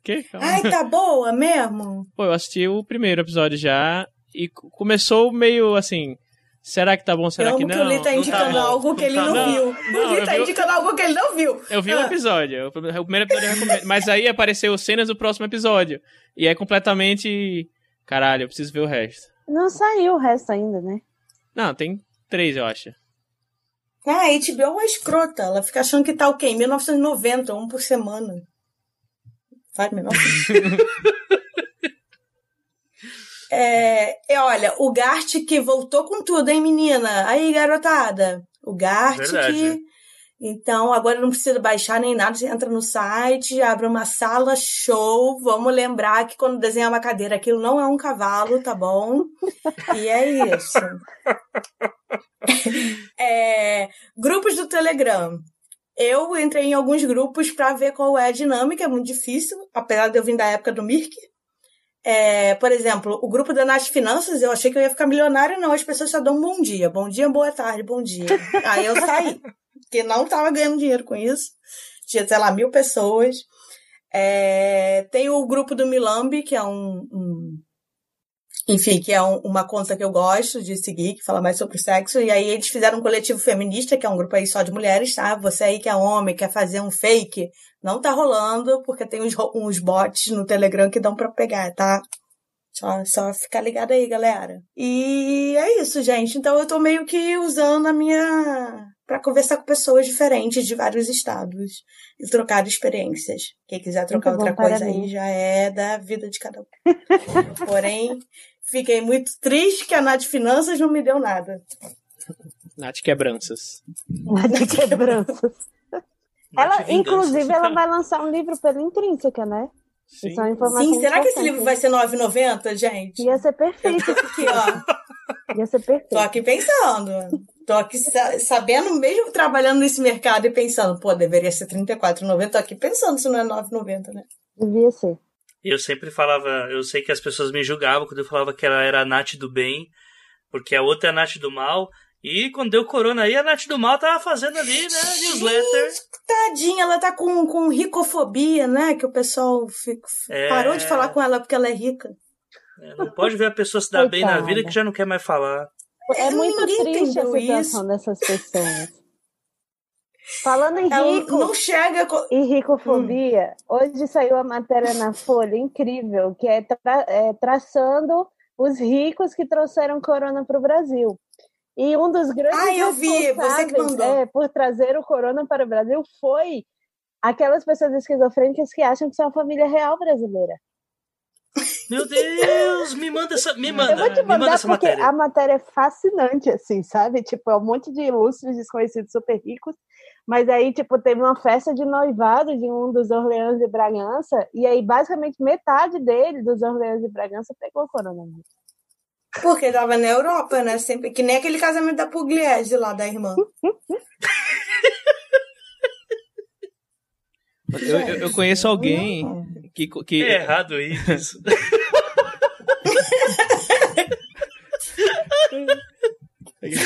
Que? Ai, tá boa mesmo? Pô, eu assisti o primeiro episódio já e começou meio assim. Será que tá bom? Será eu que não? Que o Lee tá indicando tá algo que ele não, não viu. Não, o Lee tá vi... indicando algo que ele não viu. Eu vi ah. um episódio. O primeiro episódio eu recomendo. Mas aí apareceu cenas do próximo episódio. E é completamente. Caralho, eu preciso ver o resto. Não saiu o resto ainda, né? Não, tem três, eu acho. Ah, a HBO é uma escrota. Ela fica achando que tá o quê? Em 1990, um por semana. Faz menor É, é, olha, o Gart que voltou com tudo, hein, menina? Aí, garotada. O Gart que. Então, agora não precisa baixar nem nada, você entra no site, abre uma sala, show. Vamos lembrar que quando desenhar uma cadeira, aquilo não é um cavalo, tá bom? E é isso. é, grupos do Telegram. Eu entrei em alguns grupos para ver qual é a dinâmica, é muito difícil, apesar de eu vir da época do Mirk. É, por exemplo, o grupo da Nath Finanças, eu achei que eu ia ficar milionária, não. As pessoas só dão bom dia. Bom dia, boa tarde, bom dia. Aí eu saí, porque não estava ganhando dinheiro com isso. Tinha, sei lá, mil pessoas. É, tem o grupo do Milambi, que é um, um enfim, que é um, uma conta que eu gosto de seguir, que fala mais sobre sexo, e aí eles fizeram um coletivo feminista, que é um grupo aí só de mulheres, tá? Você aí que é homem, quer fazer um fake, não tá rolando, porque tem uns, uns bots no Telegram que dão pra pegar, tá? Só, só ficar ligado aí, galera. E é isso, gente. Então eu tô meio que usando a minha. para conversar com pessoas diferentes de vários estados e trocar experiências. Quem quiser trocar Muito outra coisa aí já é da vida de cada um. Porém, fiquei muito triste que a Nath Finanças não me deu nada. Nath Quebranças. Nath Quebranças. ela, inclusive, ela vai lançar um livro pela Intrínseca, né? Sim. Sim, será que esse livro vai ser 9,90, gente? Ia ser perfeito. aqui, ó. Ia ser perfeito. Tô aqui pensando. Tô aqui sabendo, mesmo trabalhando nesse mercado e pensando, pô, deveria ser 34,90. Tô aqui pensando se não é 9,90, né? Devia ser. Eu sempre falava, eu sei que as pessoas me julgavam quando eu falava que ela era a Nath do bem, porque a outra é a Nath do mal. E quando deu corona aí, a Nath do Mal tava fazendo ali, né? Newsletter. Tadinha, ela tá com, com ricofobia, né? Que o pessoal fica, é... parou de falar com ela porque ela é rica. É, não pode ver a pessoa se dar bem na vida que já não quer mais falar. É muito Ninguém triste a situação isso. dessas pessoas. Falando em rico, não chega em ricofobia, hum. hoje saiu a matéria na Folha incrível, que é, tra é traçando os ricos que trouxeram corona para o Brasil. E um dos grandes ah, eu vi, você que mandou. É, por trazer o corona para o Brasil foi aquelas pessoas esquizofrênicas que acham que são a família real brasileira. Meu Deus, me manda essa, me manda, eu vou te mandar porque matéria. a matéria é fascinante, assim, sabe? Tipo, é um monte de ilustres desconhecidos super ricos, mas aí, tipo, teve uma festa de noivado de um dos Orleans de Bragança, e aí, basicamente, metade dele, dos Orleans de Bragança, pegou coronavírus. Porque tava na Europa, né? Sempre, que nem aquele casamento da Pugliese lá, da irmã. Eu, eu, eu, conheço alguém que. que... É errado isso.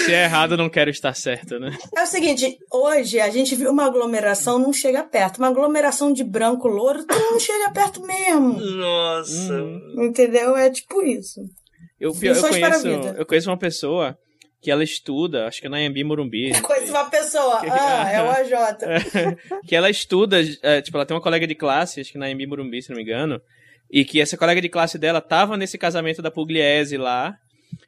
Se é errado, eu não quero estar certo, né? É o seguinte, hoje a gente viu uma aglomeração, não chega perto. Uma aglomeração de branco louro, tu não chega perto mesmo. Nossa. Hum. Entendeu? É tipo isso. Eu, eu, conheço, eu conheço uma pessoa que ela estuda, acho que é na Embi Morumbi. Eu conheço uma pessoa, ah, é o AJ. que ela estuda, é, tipo, ela tem uma colega de classe, acho que na Embi Morumbi, se não me engano, e que essa colega de classe dela tava nesse casamento da Pugliese lá,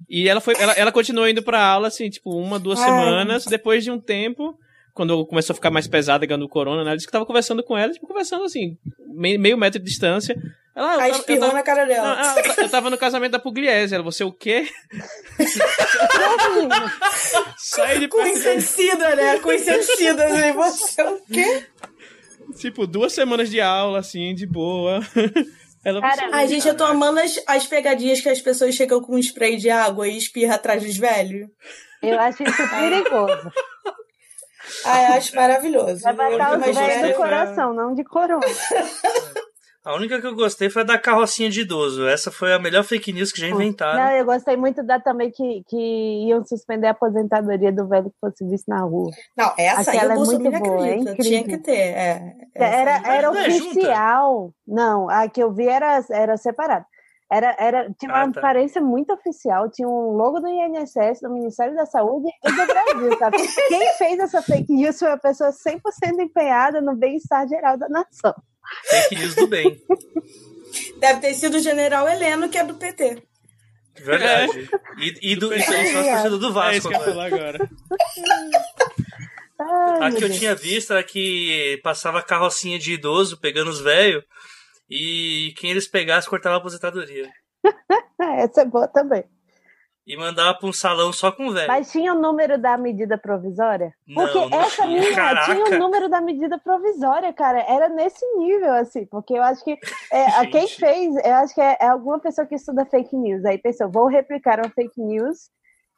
e ela foi, ela, ela continuou indo pra aula, assim, tipo, uma, duas Ai. semanas, depois de um tempo, quando começou a ficar mais pesada, ganhando o corona, né, ela disse que tava conversando com ela, tipo, conversando assim, meio, meio metro de distância, ela, Aí espirrou tava, na cara dela. Não, ela, eu tava no casamento da Pugliese. Ela, você o quê? Sai de Com inseticida, né? Com inseticida. Né? Você o quê? Tipo, duas semanas de aula, assim, de boa. Ela Cara, Ai, gente, eu tô amando as, as pegadinhas que as pessoas chegam com um spray de água e espirra atrás dos velhos. Eu acho isso perigoso. Ai, eu acho maravilhoso. Vai matar os velhos do coração, não de corona. A única que eu gostei foi a da carrocinha de idoso. Essa foi a melhor fake news que já inventaram. Não, eu gostei muito da também que, que iam suspender a aposentadoria do velho que fosse visto na rua. Não, essa Aquela aí eu é muito boa, é incrível. Tinha que ter. É, era era oficial. Não, a que eu vi era, era separada. Era, era, tinha uma ah, tá. aparência muito oficial, tinha um logo do INSS, do Ministério da Saúde e do Brasil, sabe? Quem fez essa fake news foi a pessoa 100% empenhada no bem-estar geral da nação. Fake news do bem. Deve ter sido o general Heleno, que é do PT. Verdade. É. E, e, do, e, e do Vasco. É isso que eu falar agora. a que eu tinha visto era que passava carrocinha de idoso pegando os velhos e quem eles pegassem cortava a aposentadoria. Essa é boa também e mandava para um salão só com velho. Mas tinha o número da medida provisória? Porque não, não essa tinha. minha tinha o número da medida provisória, cara. Era nesse nível, assim, porque eu acho que é, quem fez, eu acho que é, é, alguma pessoa que estuda fake news. Aí pensou, vou replicar uma fake news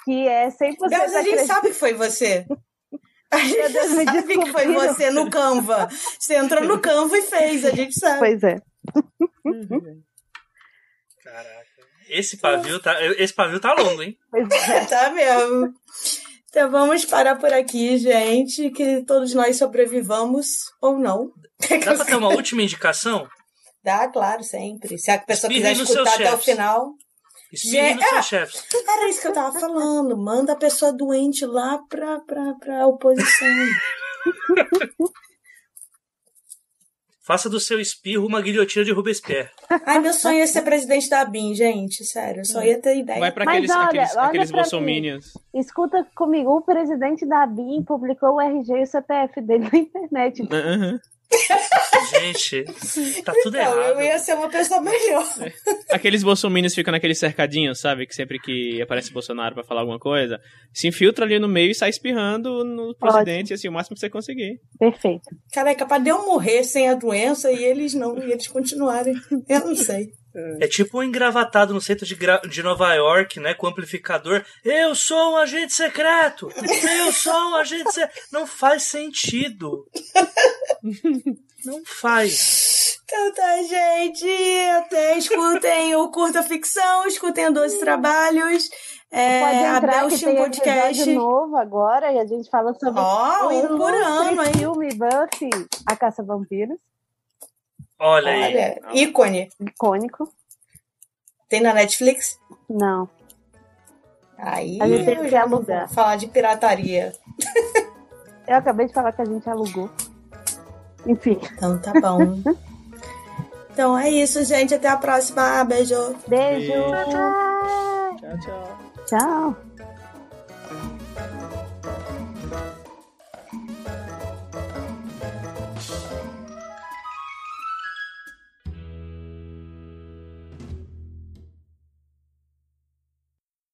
que é 100% Deus, a gente sabe que foi você. A gente Deus, sabe que foi você no Canva. Você entrou no Canva e fez, a gente sabe. Pois é. Caraca. Esse pavio tá, esse pavio tá longo, hein? Tá mesmo. Então vamos parar por aqui, gente. Que todos nós sobrevivamos ou não. Dá pra ter uma última indicação? Dá, claro, sempre. Se a pessoa Espirre quiser escutar até o final. Espirre nos É. seus chefes. Era isso que eu tava falando. Manda a pessoa doente lá pra, pra, pra oposição. Faça do seu espirro uma guilhotina de Robespierre. Ai, meu sonho é ser presidente da BIM, gente. Sério, eu só ia ter ideia. Vai pra Mas aqueles, olha, aqueles, olha aqueles pra mim. bolsominions. Escuta comigo, o presidente da BIM publicou o RG e o CPF dele na internet. Aham. Gente, tá tudo Então, errado. eu ia ser uma pessoa melhor. Aqueles bolsominions ficam naquele cercadinho, sabe? Que sempre que aparece Bolsonaro pra falar alguma coisa, se infiltra ali no meio e sai espirrando no presidente, assim, o máximo que você conseguir. Perfeito. Cara, é capaz de eu morrer sem a doença e eles não, e eles continuarem. Eu não sei. É tipo um engravatado no centro de, gra- de Nova York, né? Com amplificador. Eu sou um agente secreto! Eu sou um agente secreto! Não faz sentido. Não faz. Então tá, gente. Até escutem o Curta Ficção, escutem o Doze Trabalhos. É, Pode a entrar que tem um podcast. episódio novo agora e a gente fala sobre Ó, o um por ano, hein? filme Buffy, A Caça a Vampiros, Olha aí. Olha, ícone. icônico. Tem na Netflix? Não. Aí A gente eu já vou alugar. falar de pirataria. Eu acabei de falar que a gente alugou. Enfim, Então tá bom. então é isso, gente. Até a próxima. Beijo. beijo. Tchau, tchau. Tchau.